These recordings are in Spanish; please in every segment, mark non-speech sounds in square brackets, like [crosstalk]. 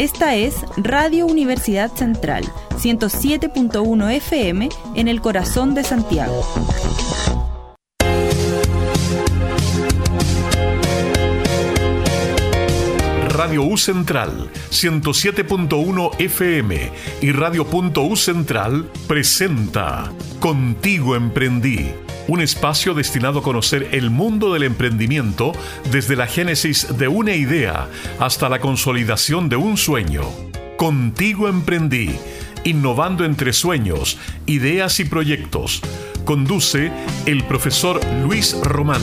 Esta es Radio Universidad Central, 107.1 FM en el corazón de Santiago. Radio U Central 107.1 FM y Radio.U Central presenta Contigo Emprendí, un espacio destinado a conocer el mundo del emprendimiento desde la génesis de una idea hasta la consolidación de un sueño. Contigo Emprendí, innovando entre sueños, ideas y proyectos. Conduce el profesor Luis Román.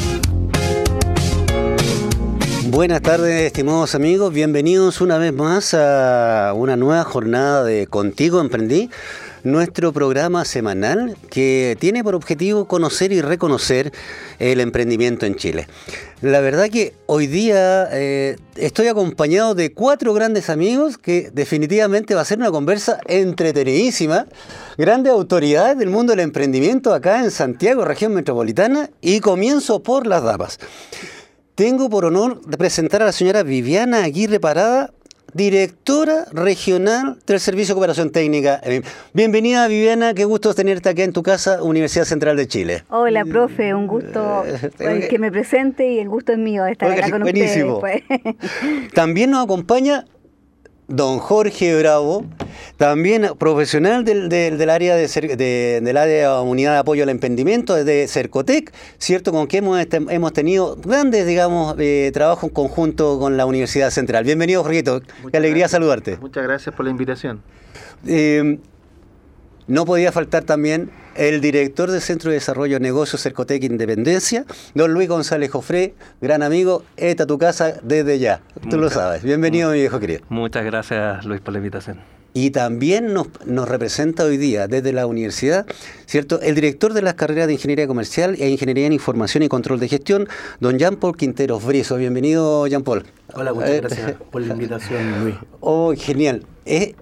Buenas tardes, estimados amigos. Bienvenidos una vez más a una nueva jornada de Contigo Emprendí, nuestro programa semanal que tiene por objetivo conocer y reconocer el emprendimiento en Chile. La verdad que hoy día eh, estoy acompañado de cuatro grandes amigos que definitivamente va a ser una conversa entretenidísima. Grandes autoridades del mundo del emprendimiento acá en Santiago, región metropolitana, y comienzo por las damas. Tengo por honor de presentar a la señora Viviana Aguirre Parada, directora regional del Servicio de Cooperación Técnica. Bienvenida Viviana, qué gusto tenerte aquí en tu casa, Universidad Central de Chile. Hola, profe, un gusto eh, que me presente y el gusto es mío de estar acá con buenísimo. ustedes. Pues. También nos acompaña don Jorge Bravo, también profesional del, área de, del área unidad de apoyo al emprendimiento de Cercotec, cierto, con que hemos, este, hemos tenido grandes, digamos, eh, trabajos en conjunto con la Universidad Central. Bienvenido, Jorgito. Qué alegría saludarte. Muchas gracias por la invitación. Eh, no podía faltar también el director del Centro de Desarrollo de Negocios Cercotec Independencia, don Luis González Jofré, gran amigo, esta tu casa desde ya. Tú lo sabes. Bienvenido, mi viejo querido. Muchas gracias, Luis, por la invitación. Y también nos, nos, representa hoy día desde la universidad, ¿cierto? El director de las carreras de Ingeniería Comercial e Ingeniería en Información y Control de Gestión, don Jean Paul Quinteros Brizo. Bienvenido, Jean Paul. Hola, muchas eh, gracias por la invitación, [laughs] Luis. Oh, genial. Eh,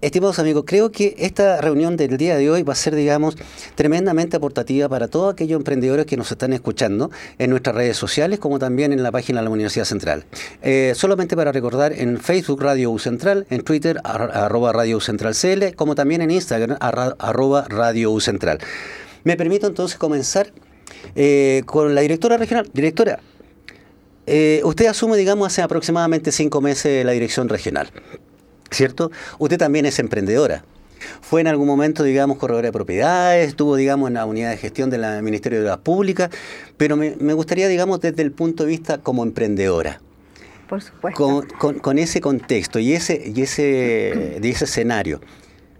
Estimados amigos, creo que esta reunión del día de hoy va a ser, digamos, tremendamente aportativa para todos aquellos emprendedores que nos están escuchando en nuestras redes sociales, como también en la página de la Universidad Central. Eh, solamente para recordar, en Facebook Radio U Central, en Twitter arroba Radio U Central CL, como también en Instagram arroba Radio U Central. Me permito entonces comenzar eh, con la directora regional. Directora, eh, usted asume, digamos, hace aproximadamente cinco meses la dirección regional. ¿Cierto? Usted también es emprendedora. Fue en algún momento, digamos, corredora de propiedades, estuvo, digamos, en la unidad de gestión del Ministerio de las Públicas, pero me, gustaría, digamos, desde el punto de vista como emprendedora. Por supuesto. Con, ese contexto y ese, y ese, de ese escenario,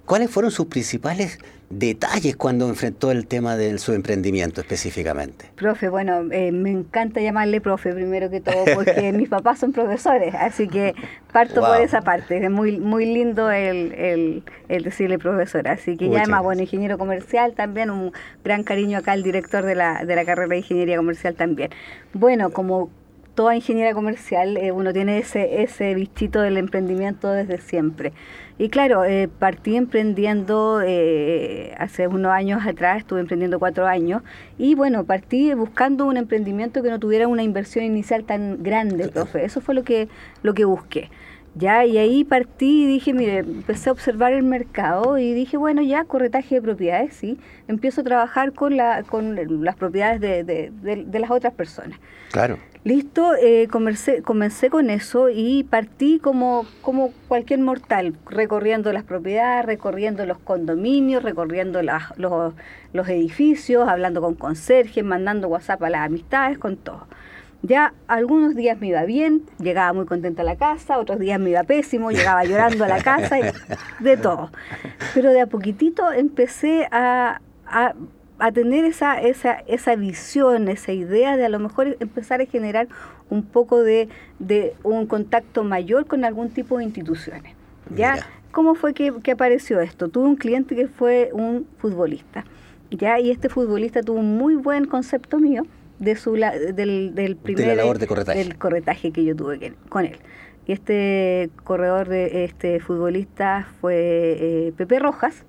¿cuáles fueron sus principales detalles cuando enfrentó el tema de su emprendimiento específicamente? Profe, bueno, eh, me encanta llamarle profe primero que todo [laughs] porque mis papás son profesores, así que parto por esa parte. Es muy muy lindo el, decirle profesor, así que ya además, bueno, ingeniero comercial también, un gran cariño acá al director de la, de la carrera de ingeniería comercial también. Bueno, como toda ingeniería comercial, eh, uno tiene ese, ese bichito del emprendimiento desde siempre. Y claro, eh, partí emprendiendo eh, hace unos años atrás, estuve emprendiendo cuatro años, y bueno, partí buscando un emprendimiento que no tuviera una inversión inicial tan grande, profe. Eso fue lo que, lo que busqué. Ya, y ahí partí y dije, mire, empecé a observar el mercado y dije, bueno, ya, corretaje de propiedades, sí. Empiezo a trabajar con, la, con las propiedades de, de, de las otras personas. Claro. Listo, eh, comencé, comencé con eso y partí como, como cualquier mortal, recorriendo las propiedades, recorriendo los condominios, recorriendo las, los, los edificios, hablando con conserjes, mandando WhatsApp a las amistades, con todo. Ya algunos días me iba bien, llegaba muy contenta a la casa, otros días me iba pésimo, llegaba llorando a la casa, y [laughs] de todo. Pero de a poquitito empecé a, a a tener esa, esa, esa visión, esa idea de a lo mejor empezar a generar un poco de, de un contacto mayor con algún tipo de instituciones. ¿Ya? ¿Cómo fue que, apareció esto? Tuve un cliente que fue un futbolista, ¿ya? Y este futbolista tuvo un muy buen concepto mío de su del, del primer de corretaje. del corretaje que yo tuve con él. Y este corredor de este futbolista fue eh, Pepe Rojas,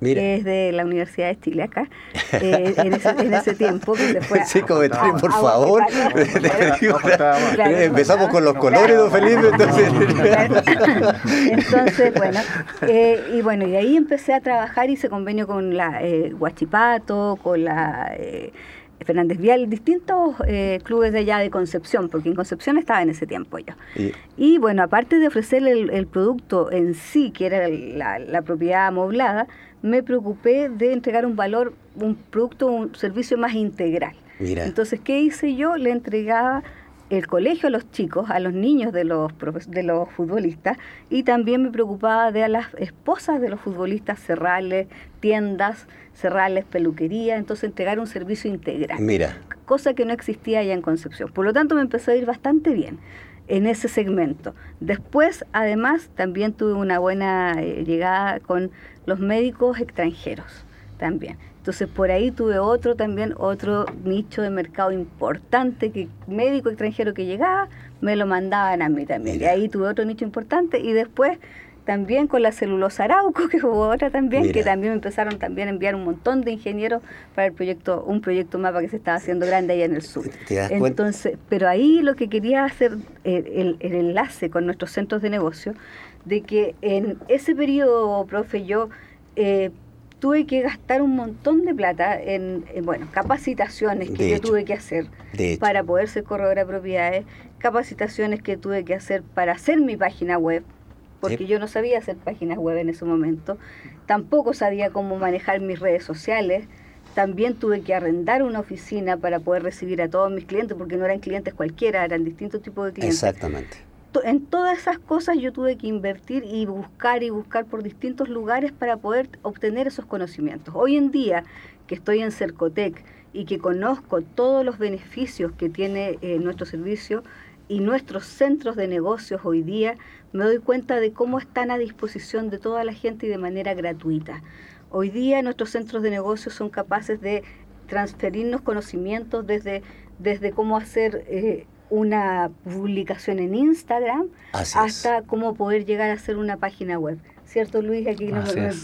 es de la Universidad de Chile acá, eh, en, ese, tiempo que se fue [laughs] Sí, comentario, por favor. [laughs] Empezamos con los colores, don Felipe. Entonces, [laughs] entonces bueno, eh, y bueno, y ahí empecé a trabajar, hice convenio con la eh, Huachipato, con la... Eh, Fernández Vial, distintos eh, clubes de allá de Concepción, porque en Concepción estaba en ese tiempo yo. Y, bueno, aparte de ofrecerle el, producto en sí, que era la, propiedad amoblada, me preocupé de entregar un valor, un producto, un servicio más integral. Entonces, ¿qué hice yo? Le entregaba el colegio a los chicos, a los niños de los, de los futbolistas, y también me preocupaba de a las esposas de los futbolistas cerrarles tiendas, cerrarles peluquería, entonces entregar un servicio integral. Mira. Cosa que no existía allá en Concepción. Por lo tanto, me empezó a ir bastante bien en ese segmento. Después, además, también tuve una buena eh, llegada con los médicos extranjeros también. Entonces por ahí tuve otro también, otro nicho de mercado importante, que médico extranjero que llegaba, me lo mandaban a mí también. Y ahí tuve otro nicho importante y después también con la celulosa Arauco, [laughs] que hubo otra también, que también empezaron también a enviar un montón de ingenieros para el proyecto, un proyecto mapa que se estaba haciendo grande allá en el sur. Entonces, pero ahí lo que quería hacer eh, el, el, enlace con nuestros centros de negocio, de que en ese periodo, profe, yo eh, tuve que gastar un montón de plata en, bueno, capacitaciones que yo tuve que hacer para poder ser corredora de propiedades, capacitaciones que tuve que hacer para hacer mi página web, porque yo no sabía hacer páginas web en ese momento, tampoco sabía cómo manejar mis redes sociales, también tuve que arrendar una oficina para poder recibir a todos mis clientes, porque no eran clientes cualquiera, eran distintos tipos de clientes. Exactamente en todas esas cosas yo tuve que invertir y buscar y buscar por distintos lugares para poder obtener esos conocimientos. Hoy en día que estoy en Cercotec y que conozco todos los beneficios que tiene eh, nuestro servicio y nuestros centros de negocios hoy día, me doy cuenta de cómo están a disposición de toda la gente y de manera gratuita. Hoy día nuestros centros de negocios son capaces de transferirnos conocimientos desde, desde cómo hacer eh, una publicación en Instagram hasta cómo poder llegar a hacer una página web. ¿Cierto, Luis? Aquí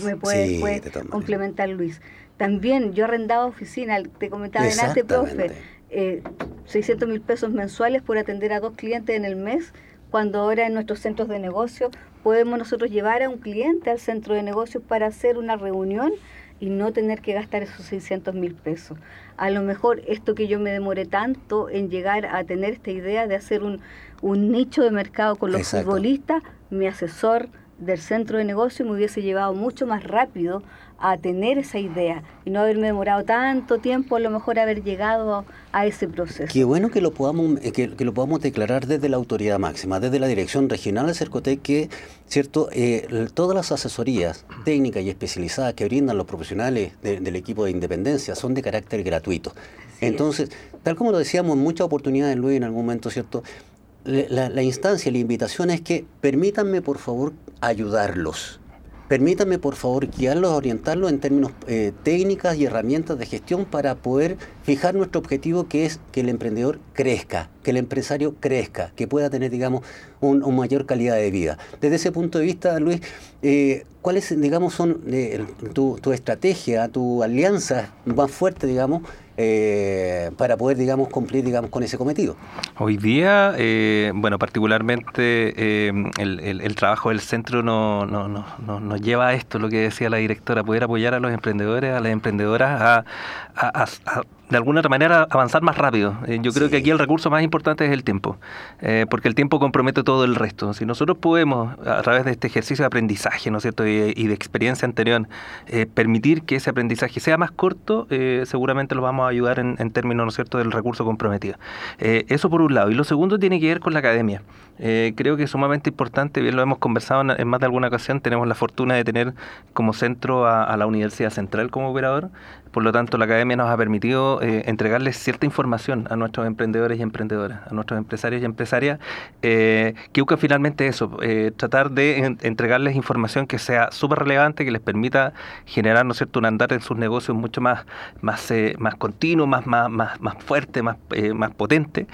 me, puede, complementar Luis. También yo arrendaba oficina, te comentaba en antes, profe, eh, 600 mil pesos mensuales por atender a dos clientes en el mes, cuando ahora en nuestros centros de negocio podemos nosotros llevar a un cliente al centro de negocios para hacer una reunión y no tener que gastar esos 600 mil pesos. A lo mejor esto que yo me demoré tanto en llegar a tener esta idea de hacer un, un nicho de mercado con los futbolistas, mi asesor del centro de negocio me hubiese llevado mucho más rápido a tener esa idea y no haberme demorado tanto tiempo, a lo mejor haber llegado a ese proceso. Qué bueno que lo podamos, eh, que, lo podamos declarar desde la autoridad máxima, desde la Dirección Regional de Cercotec, que cierto eh, todas las asesorías técnicas y especializadas que brindan los profesionales del equipo de independencia son de carácter gratuito. Entonces, tal como lo decíamos en muchas oportunidades, Luis, en algún momento, ¿cierto? La, la instancia, la invitación es que permítanme, por favor, ayudarlos Permítanme, por favor, guiarlos, orientarlos en términos eh, técnicas y herramientas de gestión para poder fijar nuestro objetivo, que es que el emprendedor crezca, que el empresario crezca, que pueda tener, digamos, una mayor calidad de vida. Desde ese punto de vista, Luis, eh, ¿cuáles, digamos, son eh, tu, estrategia, tu alianza más fuerte, digamos, eh, para poder, digamos, cumplir, digamos, con ese cometido. Hoy día, eh, bueno, particularmente eh, el, trabajo del centro nos no, no, no, lleva a esto, lo que decía la directora, poder apoyar a los emprendedores, a las emprendedoras a de alguna otra manera avanzar más rápido. Eh, yo creo que aquí el recurso más importante es el tiempo, eh, porque el tiempo compromete todo el resto. Si nosotros podemos, a través de este ejercicio de aprendizaje, ¿no es cierto?, y, de experiencia anterior, eh, permitir que ese aprendizaje sea más corto, seguramente lo vamos a ayudar en, en, términos, ¿no es cierto?, del recurso comprometido. eso por un lado. Y lo segundo tiene que ver con la academia. creo que es sumamente importante, bien lo hemos conversado en, más de alguna ocasión, tenemos la fortuna de tener como centro a la Universidad Central como operador, por lo tanto, la academia nos ha permitido eh, entregarles cierta información a nuestros emprendedores y emprendedoras, a nuestros empresarios y empresarias, eh, que busca finalmente eso, eh, tratar de entregarles información que sea súper relevante, que les permita generar, ¿no cierto?, un andar en sus negocios mucho más, más, más continuo, más, más, más, más fuerte, más, más potente,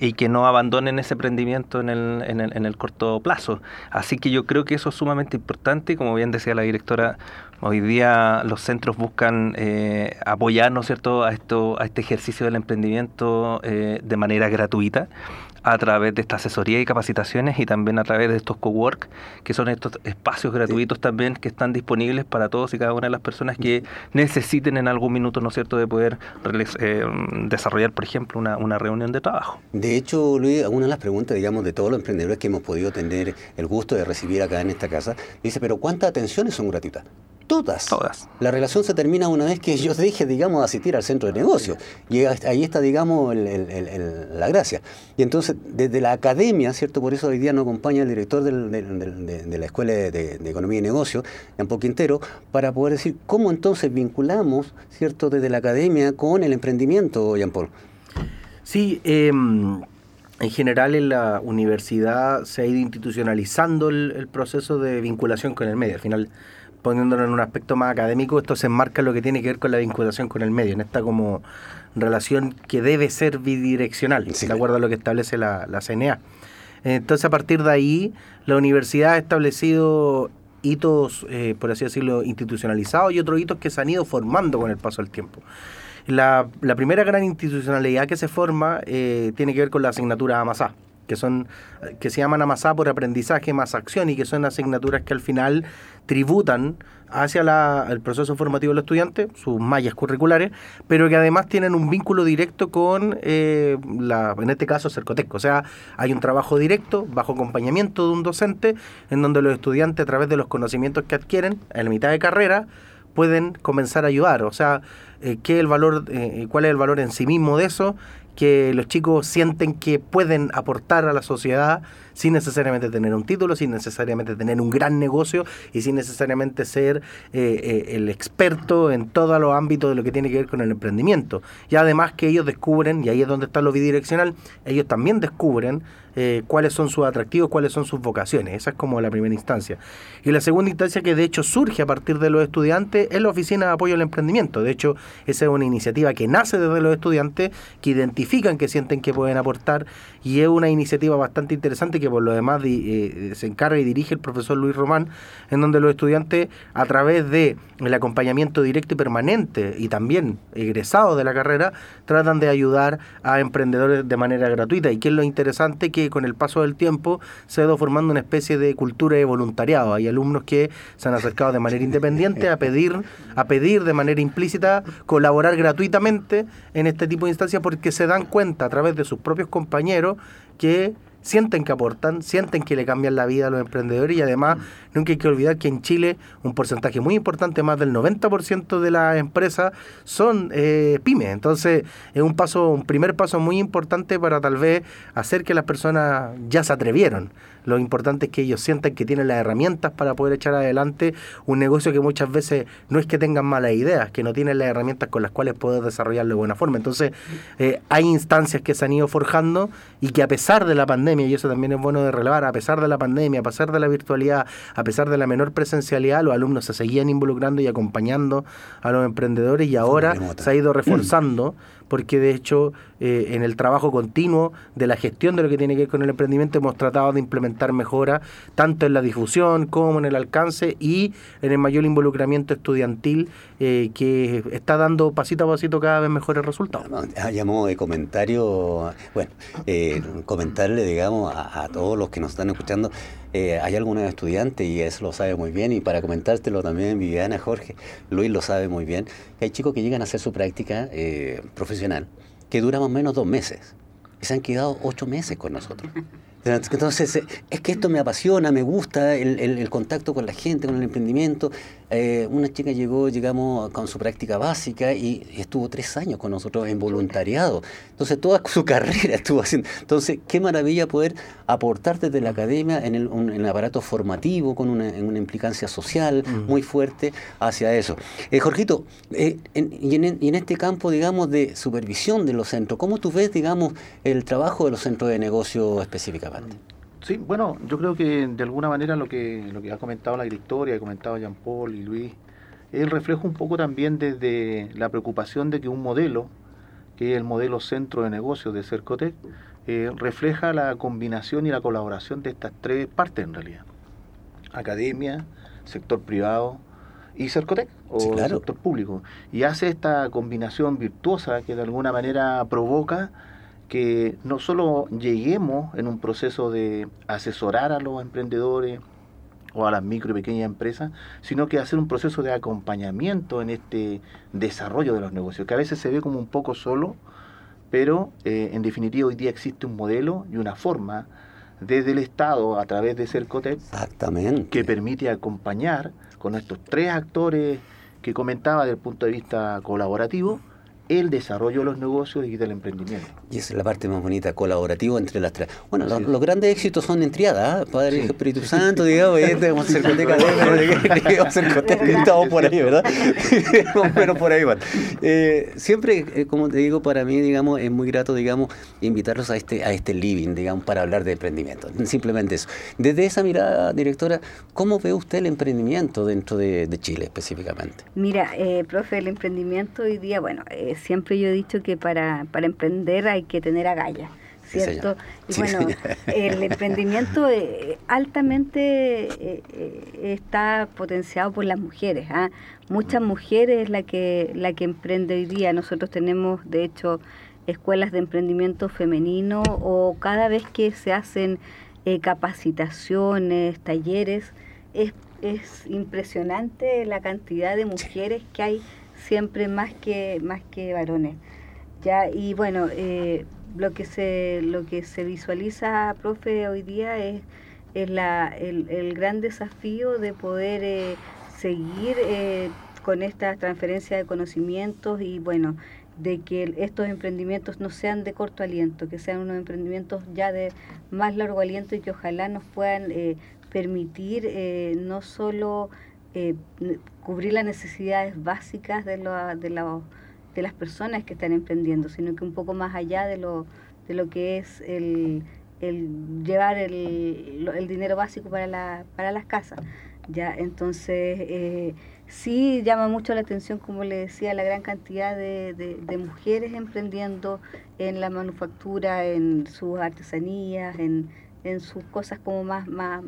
y que no abandonen ese emprendimiento en el, en, el, en el corto plazo. Así que yo creo que eso es sumamente importante, como bien decía la directora, Hoy día los centros buscan eh, apoyar, ¿no es cierto?, a, esto, a este ejercicio del emprendimiento eh, de manera gratuita a través de esta asesoría y capacitaciones y también a través de estos cowork, que son estos espacios gratuitos también que están disponibles para todos y cada una de las personas que necesiten en algún minuto, ¿no es cierto?, de poder eh, desarrollar, por ejemplo, una, una, reunión de trabajo. De hecho, Luis, una de las preguntas, digamos, de todos los emprendedores que hemos podido tener el gusto de recibir acá en esta casa, dice, pero ¿cuántas atenciones son gratuitas? Todas. Todas. La relación se termina una vez que yo deje, digamos, asistir al centro de negocio. Y ahí está, digamos, la gracia. Y entonces, desde la academia, ¿cierto? Por eso hoy día nos acompaña el director de, la Escuela de, Economía y Negocio, Jean-Paul Quintero, para poder decir cómo entonces vinculamos, ¿cierto?, desde la academia con el emprendimiento, Jean-Paul. Sí, em, en general en la universidad se ha ido institucionalizando el, el proceso de vinculación con el medio. Al final poniéndolo en un aspecto más académico, esto se enmarca en lo que tiene que ver con la vinculación con el medio, en esta como relación que debe ser bidireccional, de acuerdo a lo que establece la, la CNA. Entonces, a partir de ahí, la universidad ha establecido hitos, eh, por así decirlo, institucionalizados y otros hitos que se han ido formando con el paso del tiempo. La, la primera gran institucionalidad que se forma eh, tiene que ver con la asignatura AMASA que son que se llaman amasá por aprendizaje más acción y que son asignaturas que al final tributan hacia el proceso formativo del estudiante, sus mallas curriculares, pero que además tienen un vínculo directo con, eh, la, en este caso, Cercotec. O sea, hay un trabajo directo, bajo acompañamiento de un docente, en donde los estudiantes, a través de los conocimientos que adquieren en la mitad de carrera, pueden comenzar a ayudar. O sea, eh, ¿qué el valor, eh, ¿cuál es el valor en sí mismo de eso? Que los chicos sienten que pueden aportar a la sociedad sin necesariamente tener un título, sin necesariamente tener un gran negocio y sin necesariamente ser eh, eh, el experto en todos los ámbitos de lo que tiene que ver con el emprendimiento. Y además que ellos descubren, y ahí es donde está lo bidireccional, ellos también descubren eh, cuáles son sus atractivos, cuáles son sus vocaciones. Esa es como la primera instancia. Y la segunda instancia que de hecho surge a partir de los estudiantes es la Oficina de Apoyo al Emprendimiento. De hecho, esa es una iniciativa que nace desde los estudiantes, que identifican que sienten que pueden aportar y es una iniciativa bastante interesante que por lo demás eh, se encarga y dirige el profesor Luis Román, en donde los estudiantes a través de el acompañamiento directo y permanente y también egresados de la carrera tratan de ayudar a emprendedores de manera gratuita y que es lo interesante que con el paso del tiempo se ha ido formando una especie de cultura de voluntariado. Hay alumnos que se han acercado de manera independiente a pedir, a pedir de manera implícita colaborar gratuitamente en este tipo de instancias porque se dan cuenta a través de sus propios compañeros que sienten que aportan, sienten que le cambian la vida a los emprendedores y además nunca hay que olvidar que en Chile un porcentaje muy importante, más del 90% de las empresas son eh, pymes. Entonces es un paso, un primer paso muy importante para tal vez hacer que las personas ya se atrevieron. Lo importante es que ellos sientan que tienen las herramientas para poder echar adelante un negocio que muchas veces no es que tengan malas ideas, que no tienen las herramientas con las cuales poder desarrollarlo de buena forma. Entonces, eh, hay instancias que se han ido forjando y que a pesar de la pandemia, y eso también es bueno de relevar, a pesar de la pandemia, a pesar de la virtualidad, a pesar de la menor presencialidad, los alumnos se seguían involucrando y acompañando a los emprendedores y ahora se ha ido reforzando [clears throat] porque de hecho eh, en el trabajo continuo de la gestión de lo que tiene que ver con el emprendimiento hemos tratado de implementar mejoras tanto en la difusión como en el alcance y en el mayor involucramiento estudiantil eh, que está dando pasito a pasito cada vez mejores resultados. llamó de comentario, bueno, eh, comentarle, digamos, a, todos los que nos están escuchando, hay algunos estudiantes y eso lo sabe muy bien y para comentártelo también Viviana, Jorge, Luis lo sabe muy bien, que hay chicos que llegan a hacer su práctica profesional que dura más o menos dos meses. Y se han quedado ocho meses con nosotros. Entonces, es que esto me apasiona, me gusta el, contacto con la gente, con el emprendimiento. Eh, una chica llegó, llegamos con su práctica básica y, estuvo tres años con nosotros en voluntariado. Entonces, toda su [laughs] carrera estuvo haciendo. Entonces, qué maravilla poder aportar desde la academia en el, aparato formativo, con una, una implicancia social muy fuerte hacia eso. Eh, Jorgito, y, en, y en este campo, digamos, de supervisión de los centros, ¿cómo tú ves, digamos, el trabajo de los centros de negocio específicamente? Sí, bueno, yo creo que de alguna manera lo que, lo que ha comentado la directoria, ha comentado Jean Paul y Luis, es el reflejo un poco también desde la preocupación de que un modelo, que es el modelo centro de negocios de Cercotec, eh, refleja la combinación y la colaboración de estas tres partes en realidad. Academia, sector privado y Cercotec o sector público. Y hace esta combinación virtuosa que de alguna manera provoca que no solo lleguemos en un proceso de asesorar a los emprendedores o a las micro y pequeñas empresas, sino que hacer un proceso de acompañamiento en este desarrollo de los negocios, que a veces se ve como un poco solo, pero eh, en definitiva hoy día existe un modelo y una forma desde el Estado a través de Cercotec que permite acompañar con estos tres actores que comentaba desde el punto de vista colaborativo el desarrollo de los negocios y del emprendimiento. Y esa es la parte más bonita, colaborativo entre las tres. Bueno, los, grandes éxitos son en triada, ¿eh? Padre Espíritu Santo, digamos, y [laughs] vamos a hacer estamos por ahí, ¿verdad? [laughs] Pero por ahí van. Eh, siempre, eh, como te digo, para mí, digamos, es muy grato, digamos, invitarlos a este, a este living, digamos, para hablar de emprendimiento. Simplemente eso. Desde esa mirada, directora, ¿cómo ve usted el emprendimiento dentro de, de Chile específicamente? Mira, eh, profe, el emprendimiento hoy día, bueno, eh, siempre yo he dicho que para, para emprender hay que tener agallas. ¿cierto? y bueno, el emprendimiento eh, altamente eh, eh, está potenciado por las mujeres. ¿ah? Muchas mujeres es la que, la que emprende hoy día. Nosotros tenemos, de hecho, escuelas de emprendimiento femenino o cada vez que se hacen capacitaciones, talleres, es, es impresionante la cantidad de mujeres que hay siempre más que, más que varones. Ya, y bueno, eh, lo que se lo que se visualiza, profe, hoy día es, es la, el, el gran desafío de poder eh, seguir eh, con esta transferencia de conocimientos y bueno, de que estos emprendimientos no sean de corto aliento, que sean unos emprendimientos ya de más largo aliento y que ojalá nos puedan permitir no solo eh, cubrir las necesidades básicas de, lo, de, de las personas que están emprendiendo, sino que un poco más allá de lo, de lo que es el, el llevar el, el, dinero básico para, la, para las casas. Ya, entonces, eh, sí llama mucho la atención, como le decía, la gran cantidad de, de, mujeres emprendiendo en la manufactura, en sus artesanías, en, en sus cosas como más, más,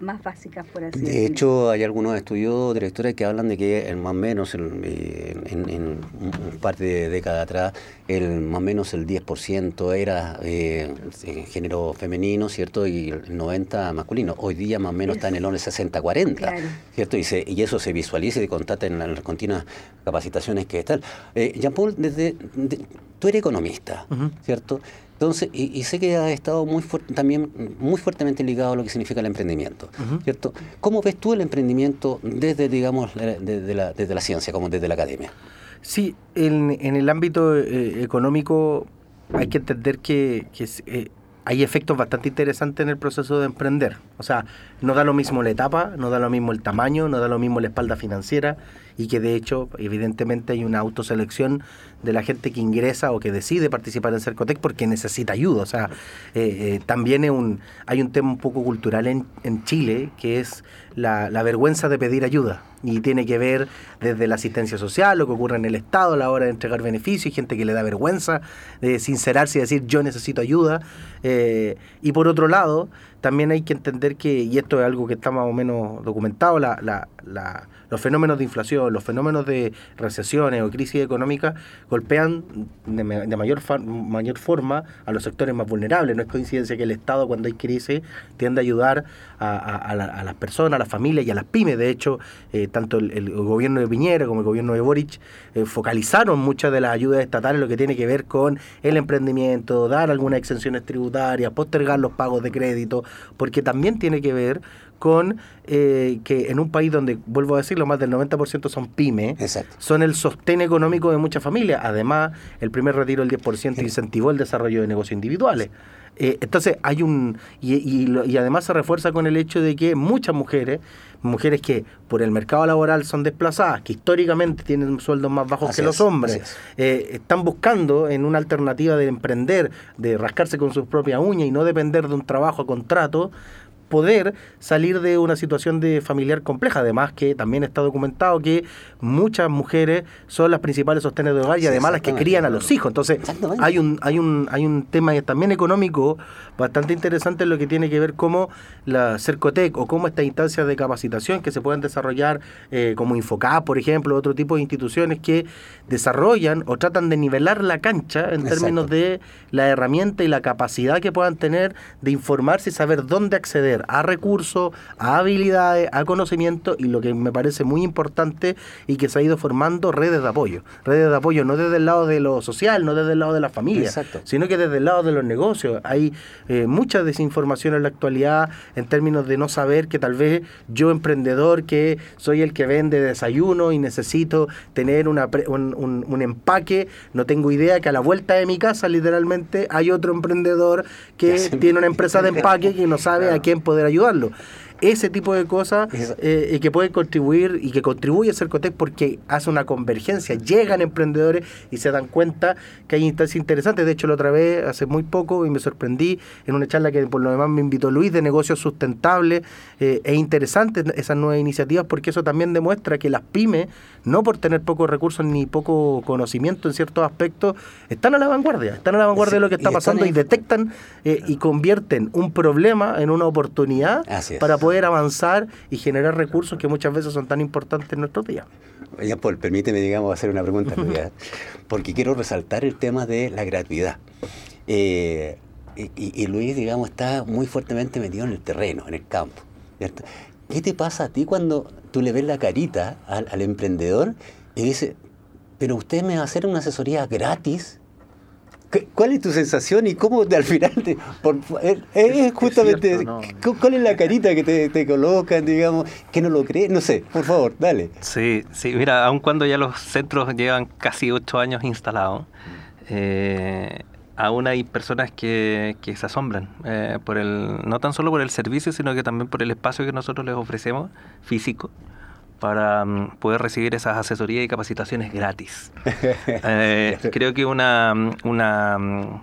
más básicas, por así decirlo. De hecho, hay algunos estudios, directores, que hablan de que el más o menos, eh, en, en, un par de décadas atrás, el más o menos el 10% era eh, género femenino, ¿cierto? Y el 90% masculino. Hoy día más o menos está en el 60-40, [laughs] ¿cierto? Y, y eso se visualiza y se constata en, las continuas capacitaciones que están. Eh, Jean-Paul, desde, tú eres economista, ¿cierto? Entonces, y, sé que has estado muy también muy fuertemente ligado a lo que significa el emprendimiento, ¿cierto? ¿Cómo ves tú el emprendimiento desde, digamos, desde la, desde la ciencia, como desde la academia? Sí, en, en el ámbito eh, económico hay que entender que, eh, hay efectos bastante interesantes en el proceso de emprender. O sea, no da lo mismo la etapa, no da lo mismo el tamaño, no da lo mismo la espalda financiera y que de hecho, evidentemente, hay una autoselección de la gente que ingresa o que decide participar en Cercotec porque necesita ayuda. O sea, eh, eh, también un, hay un tema un poco cultural en, en Chile que es la, vergüenza de pedir ayuda y tiene que ver desde la asistencia social, lo que ocurre en el Estado a la hora de entregar beneficios, gente que le da vergüenza de sincerarse y decir yo necesito ayuda. Eh, y por otro lado, también hay que entender que, y esto es algo que está más o menos documentado, la, la, la los fenómenos de inflación, los fenómenos de recesiones o crisis económicas golpean de, mayor, mayor forma a los sectores más vulnerables. No es coincidencia que el Estado cuando hay crisis tiende a ayudar a, las personas, a las familias y a las pymes. De hecho, eh, tanto el, gobierno de Piñera como el gobierno de Boric eh, focalizaron muchas de las ayudas estatales en lo que tiene que ver con el emprendimiento, dar algunas exenciones tributarias, postergar los pagos de crédito, porque también tiene que ver con eh, que en un país donde, vuelvo a decirlo, más del 90% son pymes, son el sostén económico de muchas familias. Además, el primer retiro del 10% incentivó el desarrollo de negocios individuales. Eh, entonces, hay un. Y, y, además se refuerza con el hecho de que muchas mujeres, mujeres que por el mercado laboral son desplazadas, que históricamente tienen sueldos más bajos que los hombres, eh, están buscando en una alternativa de emprender, de rascarse con sus propias uñas y no depender de un trabajo a contrato poder salir de una situación de familiar compleja. Además que también está documentado que muchas mujeres son las principales sostenes de hogar y además las que crían a los hijos. Entonces hay un, hay un, hay un tema también económico bastante interesante en lo que tiene que ver cómo la Cercotec o cómo estas instancias de capacitación que se pueden desarrollar eh, como Infocap, por ejemplo, otro tipo de instituciones que desarrollan o tratan de nivelar la cancha en términos de la herramienta y la capacidad que puedan tener de informarse y saber dónde acceder a recursos, a habilidades, a conocimiento y lo que me parece muy importante y que se ha ido formando redes de apoyo. Redes de apoyo no desde el lado de lo social, no desde el lado de la familia, sino que desde el lado de los negocios. Hay eh, mucha desinformación en la actualidad en términos de no saber que tal vez yo emprendedor que soy el que vende desayuno y necesito tener una, un, un empaque, no tengo idea que a la vuelta de mi casa literalmente hay otro emprendedor que tiene una empresa de empaque y no sabe a quién poder ayudarlo ese tipo de cosas eh, que puede contribuir y que contribuye a Cercotec porque hace una convergencia, llegan emprendedores y se dan cuenta que hay instancias interesantes. De hecho, la otra vez, hace muy poco, y me sorprendí en una charla que por lo demás me invitó Luis de negocios sustentables. Eh, es interesante esas nuevas iniciativas porque eso también demuestra que las pymes, no por tener pocos recursos ni poco conocimiento en ciertos aspectos, están a la vanguardia, están a la vanguardia de lo que está pasando y detectan eh, y convierten un problema en una oportunidad para poder poder avanzar y generar recursos que muchas veces son tan importantes en nuestros días. Ya, Paul, permíteme, digamos, hacer una pregunta, [laughs] porque quiero resaltar el tema de la gratuidad. Eh, y, Luis, digamos, está muy fuertemente metido en el terreno, en el campo. ¿Qué te pasa a ti cuando tú le ves la carita al, al emprendedor y dice, pero usted me va a hacer una asesoría gratis ¿Cuál es tu sensación y cómo al final te, es, justamente cuál es la carita que te, colocan, digamos, que no lo crees? No sé, por favor, dale. Sí, sí, mira, aun cuando ya los centros llevan casi ocho años instalados, eh, aún hay personas que, que se asombran eh, por el, no tan solo por el servicio, sino que también por el espacio que nosotros les ofrecemos físico para mm, poder recibir esas asesorías y capacitaciones gratis. [laughs] Eh, creo que una, una, mm,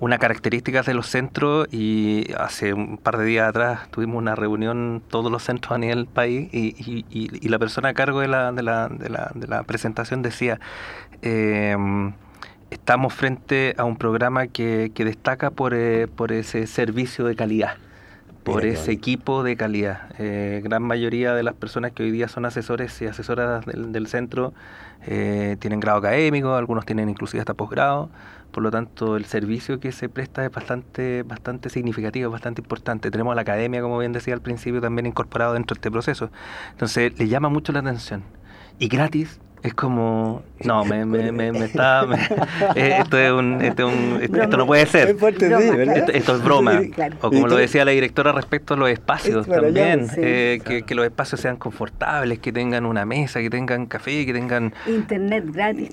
una característica de los centros, y hace un par de días atrás tuvimos una reunión todos los centros a nivel país, y, y, la persona a cargo de la, de la, de la, de la presentación decía, eh, estamos frente a un programa que, que destaca por, eh, por ese servicio de calidad por ese equipo de calidad. Eh, gran mayoría de las personas que hoy día son asesores y asesoras del, centro eh, tienen grado académico, algunos tienen inclusive hasta posgrado, por lo tanto el servicio que se presta es bastante, bastante significativo, bastante importante. Tenemos la academia, como bien decía al principio, también incorporado dentro de este proceso. Entonces le llama mucho la atención. Y gratis, es como, no, me, me, me, está, eh, esto es un, esto, un, esto, no puede ser. esto, es broma. O como lo decía la directora respecto a los espacios también, eh, que, que, los espacios sean confortables, que tengan una mesa, que tengan café, que tengan... Internet gratis,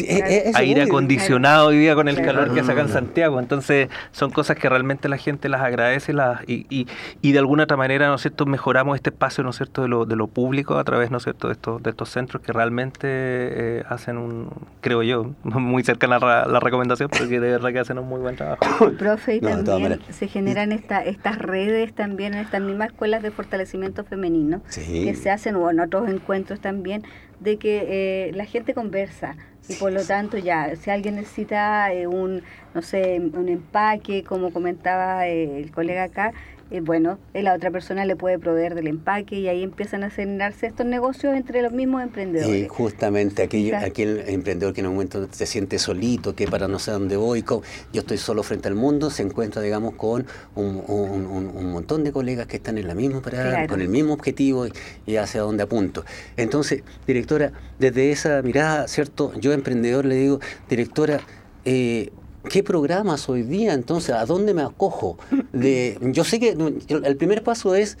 eh, todo. aire acondicionado hoy día con el calor que hace acá en Santiago. Entonces son cosas que realmente la gente las agradece las, y, y, y de alguna otra manera, ¿no es cierto?, mejoramos este espacio, ¿no es cierto?, de lo, de lo público a través, ¿no es cierto?, de estos, de estos centros que realmente eh, hacen un, creo yo, [laughs] muy cercana a la, recomendación, porque de verdad que hacen un muy buen trabajo. [coughs] [coughs] Profe, y también se generan esta, estas redes también en estas mismas escuelas de fortalecimiento femenino, que se hacen, o en otros encuentros también, de que eh, la gente conversa. Y por lo tanto ya, si alguien necesita eh, un, no sé, un empaque, como comentaba el colega acá, eh, bueno, la otra persona le puede proveer del empaque y ahí empiezan a generarse estos negocios entre los mismos emprendedores. Y justamente aquel, aquel emprendedor que en un momento se siente solito, que para no sé dónde voy, yo estoy solo frente al mundo, se encuentra, digamos, con un, un, montón de colegas que están en la misma parada, con el mismo objetivo y, hacia dónde apunto. Entonces, directora, desde esa mirada, ¿cierto? Yo emprendedor le digo, directora, eh, ¿Qué programas hoy día? Entonces, ¿a dónde me acojo? De, yo sé que el primer paso es,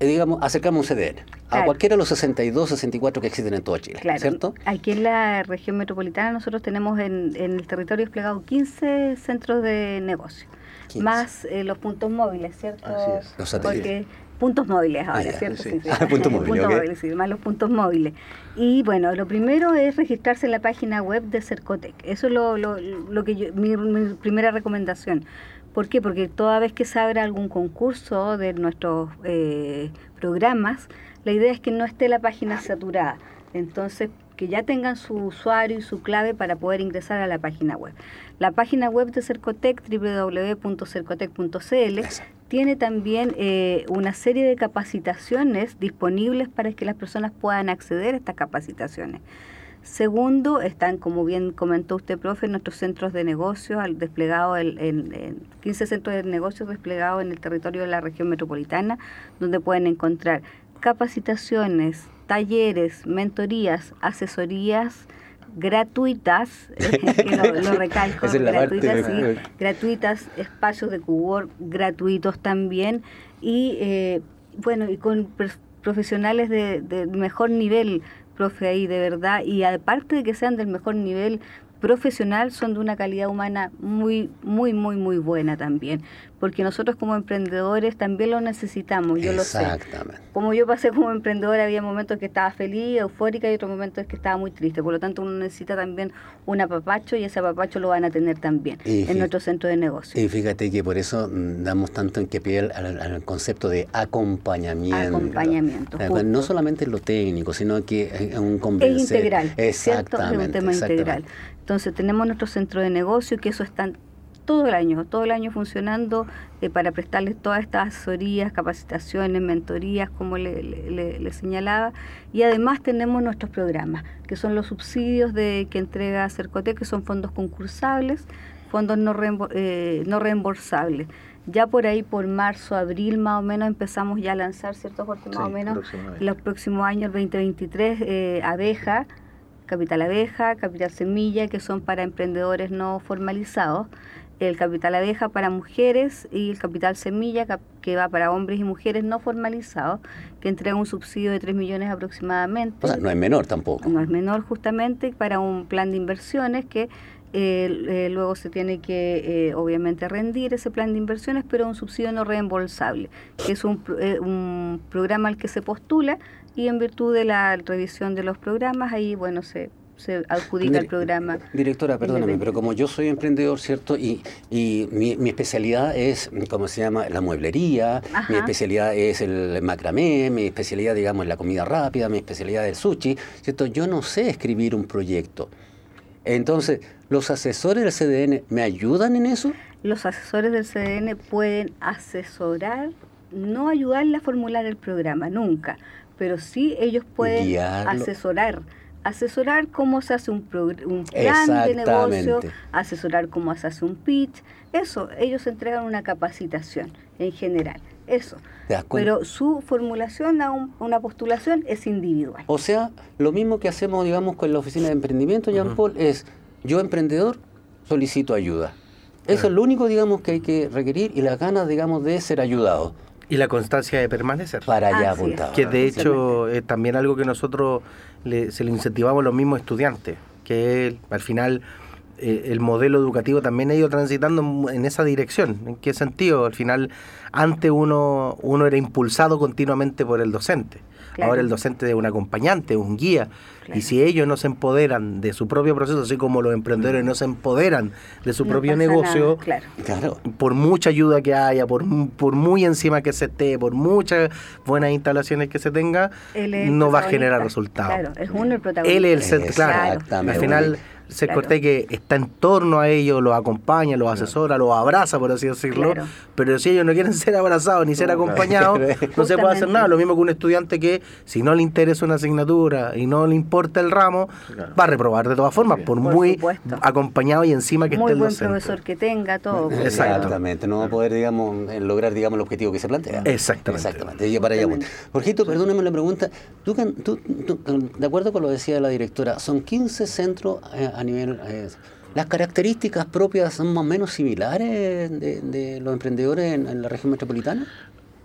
eh, digamos, acercarme a un CDN, a cualquiera de los 62, 64 que existen en todo Chile, ¿cierto? Aquí en la región metropolitana nosotros tenemos en, el territorio desplegado 15 centros de negocio, más eh, los puntos móviles, ¿cierto? Así es. Los satélites puntos móviles ahora, ah, ¿cierto? Sí. Ah, [laughs] puntos móviles, sí, más los puntos móviles. Y bueno, lo primero es registrarse en la página web de Cercotec. Eso es lo, lo, lo que yo, mi, primera recomendación. ¿Por qué? Porque toda vez que se abre algún concurso de nuestros eh, programas, la idea es que no esté la página saturada. Entonces, que ya tengan su usuario y su clave para poder ingresar a la página web. La página web de Cercotec, www.cercotec.cl, tiene también eh, una serie de capacitaciones disponibles para que las personas puedan acceder a estas capacitaciones. Segundo, están, como bien comentó usted, profe, nuestros centros de negocios desplegados en, 15 centros de negocios desplegados en el territorio de la región metropolitana, donde pueden encontrar capacitaciones, talleres, mentorías, asesorías gratuitas, [laughs] lo, recalco, gratuitas, gratuitas, espacios de cubor gratuitos también y eh, bueno, y con profesionales de, de mejor nivel profe, ahí de verdad, y aparte de que sean del mejor nivel profesional, son de una calidad humana muy, muy, muy, muy buena también porque nosotros como emprendedores también lo necesitamos, yo lo sé. Como yo pasé como emprendedora, había momentos que estaba feliz, eufórica y otros momentos que estaba muy triste, por lo tanto uno necesita también un apapacho y ese apapacho lo van a tener también en nuestro centro de negocio. Y fíjate que por eso mm, damos tanto en que piel al, concepto de acompañamiento. Acompañamiento. No solamente lo técnico, sino que es un convencer. Es integral, Exactamente, es un tema integral. Entonces tenemos nuestro centro de negocio que eso está todo el año, todo el año funcionando eh, para prestarles todas estas asesorías, capacitaciones, mentorías, como le, señalaba. Y además tenemos nuestros programas, que son los subsidios de que entrega Cercotec, que son fondos concursables, fondos no, eh, no reembolsables. Ya por ahí, por marzo, abril más o menos, empezamos ya a lanzar, ¿cierto, Jorge? Más o menos los próximos años, el 2023, eh, Abeja, Capital Abeja, Capital Semilla, que son para emprendedores no formalizados el capital abeja para mujeres y el capital semilla que va para hombres y mujeres no formalizados, que entrega un subsidio de 3 millones aproximadamente. O sea, no es menor tampoco. No es menor justamente para un plan de inversiones que eh, eh, luego se tiene que eh, obviamente rendir ese plan de inversiones, pero un subsidio no reembolsable, que es un, un programa al que se postula y en virtud de la revisión de los programas ahí, bueno, se se adjudica el programa. Directora, perdóname, pero como yo soy emprendedor, ¿cierto? Y, y mi, mi, especialidad es, ¿cómo se llama? La mueblería, mi especialidad es el macramé, mi especialidad, digamos, es la comida rápida, mi especialidad es el sushi, ¿cierto? Yo no sé escribir un proyecto. Entonces, ¿los asesores del CDN me ayudan en eso? Los asesores del CDN pueden asesorar, no ayudarle a formular el programa, nunca, pero sí ellos pueden asesorar asesorar cómo se hace un, un plan de negocio, asesorar cómo se hace un pitch, eso, ellos entregan una capacitación en general, eso. Pero su formulación a una postulación es individual. O sea, lo mismo que hacemos, digamos, con la oficina de emprendimiento, Jean Paul, es yo emprendedor solicito ayuda. Eso es lo único, digamos, que hay que requerir y las ganas, digamos, de ser ayudado. Y la constancia de permanecer. Para allá apuntado. Que de hecho es también algo que nosotros se le incentivamos a los mismos estudiantes, que al final eh, el modelo educativo también ha ido transitando en esa dirección. ¿En qué sentido? Al final, antes uno, uno era impulsado continuamente por el docente. Ahora el docente es un acompañante, un guía. Y si ellos no se empoderan de su propio proceso, así como los emprendedores no se empoderan de su propio negocio, claro. por mucha ayuda que haya, por, por muy encima que se esté, por muchas buenas instalaciones que se tenga, no va a generar resultados. Claro, es uno el protagonista. Él es el centro, claro. Al final se corte que está en torno a ellos, los acompaña, los asesora, los abraza, por así decirlo, pero si ellos no quieren [laughs] ser abrazados ni ser acompañados, [laughs] no se puede hacer nada. Lo mismo que un estudiante que si no le interesa una asignatura y no le importa el ramo, va a reprobar de todas formas, por, muy acompañado y encima que esté el buen profesor que tenga, todo. [laughs] Exactamente, no va a poder, digamos, lograr, digamos, el objetivo que se plantea. Exactamente. Exactamente. para allá. Jorgito, perdóname la pregunta. ¿Tú, de acuerdo con lo que decía la directora, son 15 centros eh, a nivel... Eh, ¿Las características propias son más o menos similares de, los emprendedores en, la región metropolitana?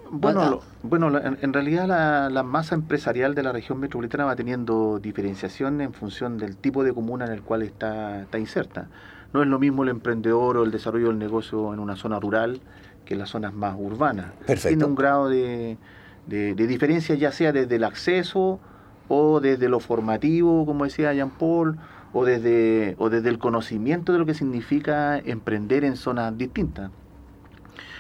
Bueno, ah, ah. bueno en, realidad la, masa empresarial de la región metropolitana va teniendo diferenciación en función del tipo de comuna en el cual está, está inserta. No es lo mismo el emprendedor o el desarrollo del negocio en una zona rural que en las zonas más urbanas. Tiene un grado de, de, de diferencia ya sea desde el acceso o desde lo formativo, como decía Jean Paul, o desde, o desde el conocimiento de lo que significa emprender en zonas distintas.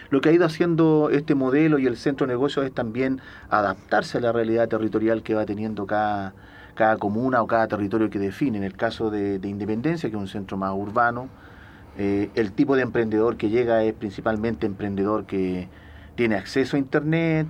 Lo que ha ido haciendo este modelo y el centro de negocios es también adaptarse a la realidad territorial que va teniendo cada, cada comuna o cada territorio que define. En el caso de, Independencia, que es un centro más urbano, eh, el tipo de emprendedor que llega es principalmente emprendedor que tiene acceso a Internet,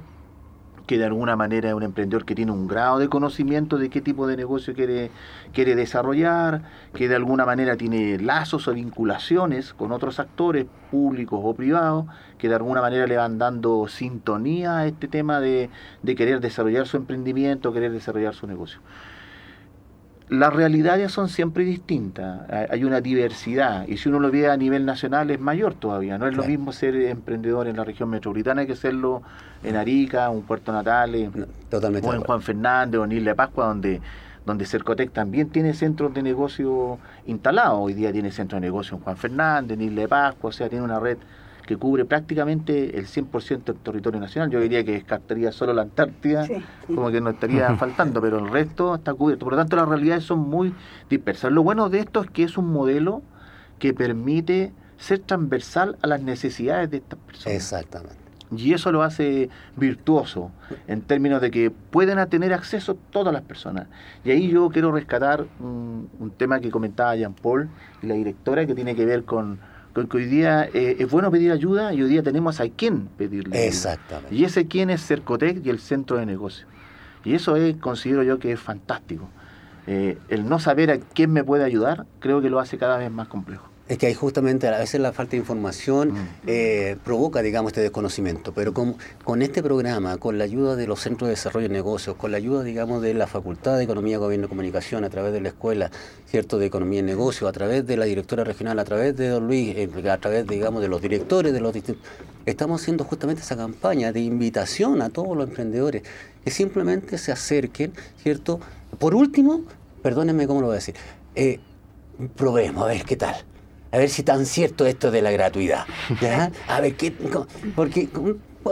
que de alguna manera es un emprendedor que tiene un grado de conocimiento de qué tipo de negocio quiere, quiere desarrollar, que de alguna manera tiene lazos o vinculaciones con otros actores públicos o privados, que de alguna manera le van dando sintonía a este tema de, de querer desarrollar su emprendimiento, querer desarrollar su negocio las realidades son siempre distintas, hay una diversidad y si uno lo ve a nivel nacional es mayor todavía, no es lo mismo ser emprendedor en la región metropolitana que serlo en Arica, un Puerto Natales, o en Juan Fernández o en Isla de Pascua donde donde Cercotec también tiene centros de negocio instalados, hoy día tiene centros de negocio en Juan Fernández, en Isla de Pascua, o sea, tiene una red que cubre prácticamente el 100% del territorio nacional. Yo diría que descartaría solo la Antártida, como que no estaría faltando, pero el resto está cubierto. Por lo tanto, las realidades son muy dispersas. Lo bueno de esto es que es un modelo que permite ser transversal a las necesidades de estas personas. Exactamente. Y eso lo hace virtuoso en términos de que pueden tener acceso todas las personas. Y ahí yo quiero rescatar un, un tema que comentaba Jean Paul y la directora que tiene que ver con porque hoy día eh, es bueno pedir ayuda y hoy día tenemos a quién pedirle Exactamente. Y ese quién es Cercotec y el centro de negocio. Y eso es, considero yo que es fantástico. Eh, el no saber a quién me puede ayudar, creo que lo hace cada vez más complejo. Es que hay justamente a veces la falta de información mm. eh, provoca, digamos, este desconocimiento, pero con, con este programa, con la ayuda de los centros de desarrollo de negocios, con la ayuda, digamos, de la Facultad de Economía, Gobierno y Comunicación, a través de la Escuela, ¿cierto?, de Economía y Negocios, a través de la directora regional, a través de Don Luis, eh, a través, digamos, de los directores de los distintos... Estamos haciendo justamente esa campaña de invitación a todos los emprendedores que simplemente se acerquen, ¿cierto? Por último, perdónenme cómo lo voy a decir, eh, probemos a ver qué tal a ver si tan cierto esto de la gratuidad. A ver qué. Porque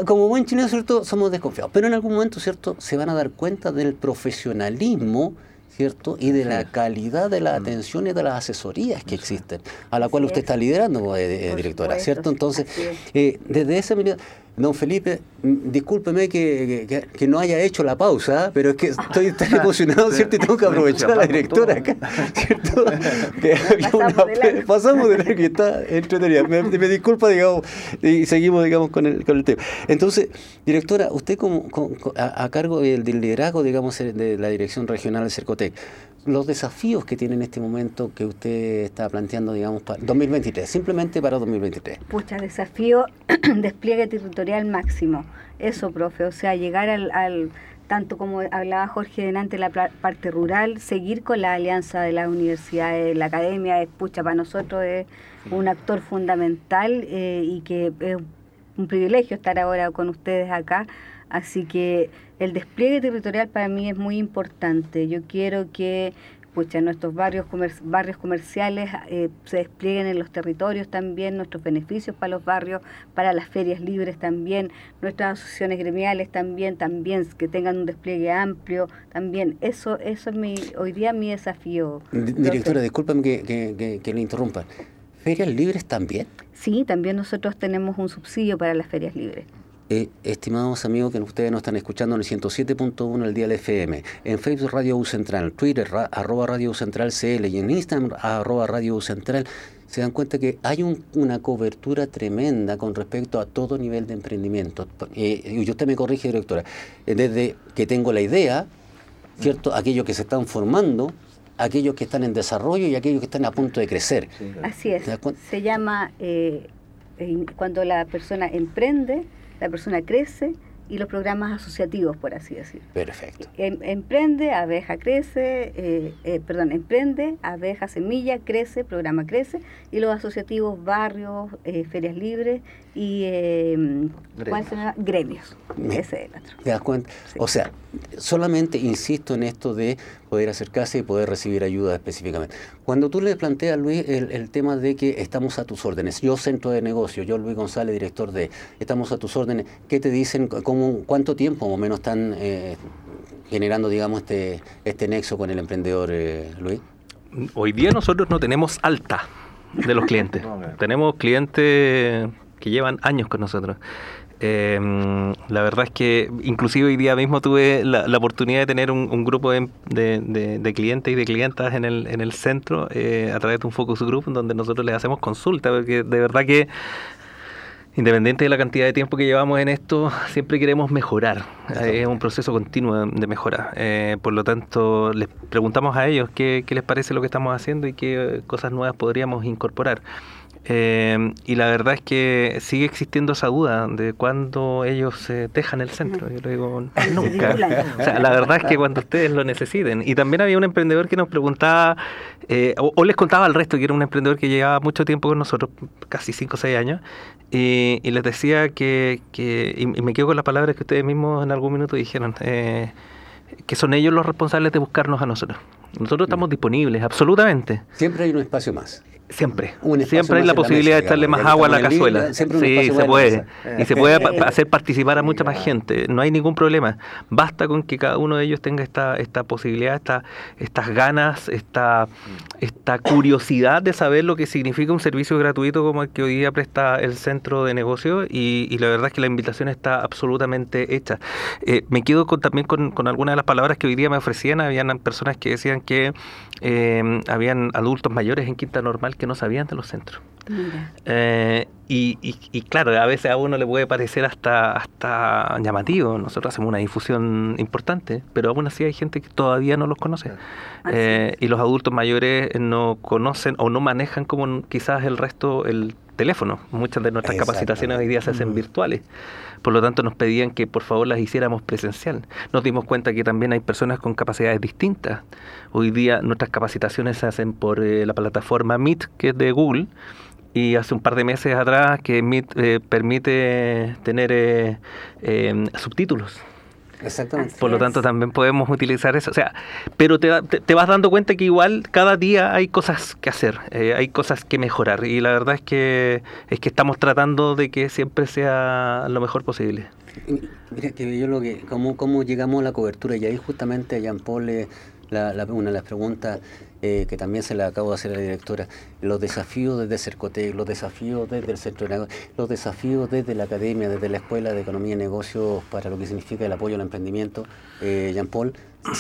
como buen chileno, ¿cierto? Somos desconfiados. Pero en algún momento, ¿cierto? Se van a dar cuenta del profesionalismo. ¿cierto? Y de la calidad de la mm. atención y de las asesorías que existen, a la cual usted está liderando, eh, directora, ¿cierto? Entonces, eh, desde ese Don Felipe, discúlpeme que, que, no haya hecho la pausa, pero es que estoy tan [laughs] emocionado, ¿cierto? Y tengo que aprovechar a la directora acá, ¿cierto? [laughs] [laughs] pasamos, de la que está entretenida. Me, disculpa, digamos, y seguimos, digamos, con el, con el tema. Entonces, directora, usted como, a, cargo del, del, liderazgo, digamos, de la Dirección Regional de Cercotec, los desafíos que tiene en este momento que usted está planteando, digamos, para 2023, simplemente para 2023. Pucha, desafío [clears throat] despliegue territorial máximo. Eso, profe, o sea, llegar al, tanto como hablaba Jorge delante, la parte rural, seguir con la alianza de las universidades, la academia, es, pucha, para nosotros es un actor fundamental eh, y que es un privilegio estar ahora con ustedes acá. Así que el despliegue territorial para mí es muy importante. Yo quiero que pucha, nuestros barrios, barrios comerciales eh, se desplieguen en los territorios también, nuestros beneficios para los barrios, para las ferias libres también, nuestras asociaciones gremiales también, también que tengan un despliegue amplio, también. Eso, eso es mi, hoy día mi desafío. Directora, discúlpame que, que, que le interrumpa. ¿Ferias libres también? Sí, también nosotros tenemos un subsidio para las ferias libres. Eh, estimados amigos que ustedes nos están escuchando en el 107.1 el día del FM, en Facebook Radio U Central, Twitter arroba Radio U Central CL y en Instagram arroba Radio U Central, se dan cuenta que hay una cobertura tremenda con respecto a todo nivel de emprendimiento. Eh, y usted me corrige, directora, eh, desde que tengo la idea, ¿cierto? Aquellos que se están formando, aquellos que están en desarrollo y aquellos que están a punto de crecer. Así es. Se llama cuando la persona emprende la persona crece y los programas asociativos, por así decirlo. Perfecto. Em, emprende, abeja crece, eh, eh, perdón, emprende, abeja semilla crece, programa crece, y los asociativos, barrios, eh, ferias libres y eh, gremios. gremios. Ese es el otro. ¿Te das cuenta? O sea, solamente insisto en esto de poder acercarse y poder recibir ayuda específicamente. Cuando tú le planteas, Luis, el, tema de que estamos a tus órdenes, yo centro de negocio, yo Luis González, director de, estamos a tus órdenes, ¿qué te dicen? Cómo, ¿Cuánto tiempo más o menos están eh, generando, digamos, este, este nexo con el emprendedor, eh, Luis? Hoy día nosotros no tenemos alta de los clientes. [laughs] tenemos clientes que llevan años con nosotros. Eh, la verdad es que inclusive hoy día mismo tuve la, oportunidad de tener un, grupo de, de, clientes y de clientas en el, en el centro eh, a través de un focus group donde nosotros les hacemos consulta, porque de verdad que independiente de la cantidad de tiempo que llevamos en esto, siempre queremos mejorar. Es un proceso continuo de mejora. Eh, por lo tanto, les preguntamos a ellos qué, qué les parece lo que estamos haciendo y qué cosas nuevas podríamos incorporar. Eh, y la verdad es que sigue existiendo esa duda de cuándo ellos se dejan el centro. Yo le digo, [laughs] nunca. O sea, la verdad es que cuando ustedes lo necesiten. Y también había un emprendedor que nos preguntaba, eh, o, les contaba al resto, que era un emprendedor que llevaba mucho tiempo con nosotros, casi 5 o 6 años, y, les decía que, que y me quedo con las palabras que ustedes mismos en algún minuto dijeron, eh, que son ellos los responsables de buscarnos a nosotros. Nosotros estamos disponibles, absolutamente. Siempre hay un espacio más. Siempre. Siempre hay la posibilidad de echarle más agua a la cazuela. sí, se puede. Y se puede [laughs] hacer participar a mucha más gente. No hay ningún problema. Basta con que cada uno de ellos tenga esta, esta posibilidad, esta, estas ganas, esta, esta curiosidad de saber lo que significa un servicio gratuito como el que hoy día presta el centro de negocio. Y, la verdad es que la invitación está absolutamente hecha. Eh, me quedo con, también con, con, algunas de las palabras que hoy día me ofrecían. Habían personas que decían que eh, habían adultos mayores en Quinta Normal que no sabían de los centros. Eh, y, y, claro, a veces a uno le puede parecer hasta, hasta llamativo. Nosotros hacemos una difusión importante, pero aún así hay gente que todavía no los conoce. Eh, y los adultos mayores no conocen o no manejan como quizás el resto el teléfono. Muchas de nuestras capacitaciones hoy día se hacen virtuales. Por lo tanto, nos pedían que por favor las hiciéramos presencial. Nos dimos cuenta que también hay personas con capacidades distintas. Hoy día nuestras capacitaciones se hacen por eh, la plataforma Meet, que es de Google, y hace un par de meses atrás que Meet eh, permite tener eh, em, subtítulos. Exactamente. Por lo tanto, también podemos utilizar eso. O sea, pero te, te, vas dando cuenta que igual cada día hay cosas que hacer, eh, hay cosas que mejorar. Y la verdad es que es que estamos tratando de que siempre sea lo mejor posible. Mira, que yo lo que, cómo, cómo llegamos a la cobertura, y ahí justamente Jean Paul, una de las preguntas eh, que también se la acabo de hacer a la directora, los desafíos desde Cercotec, los desafíos desde el centro de los desafíos desde la academia, desde la Escuela de Economía y Negocios para lo que significa el apoyo al emprendimiento, eh, Jean Paul,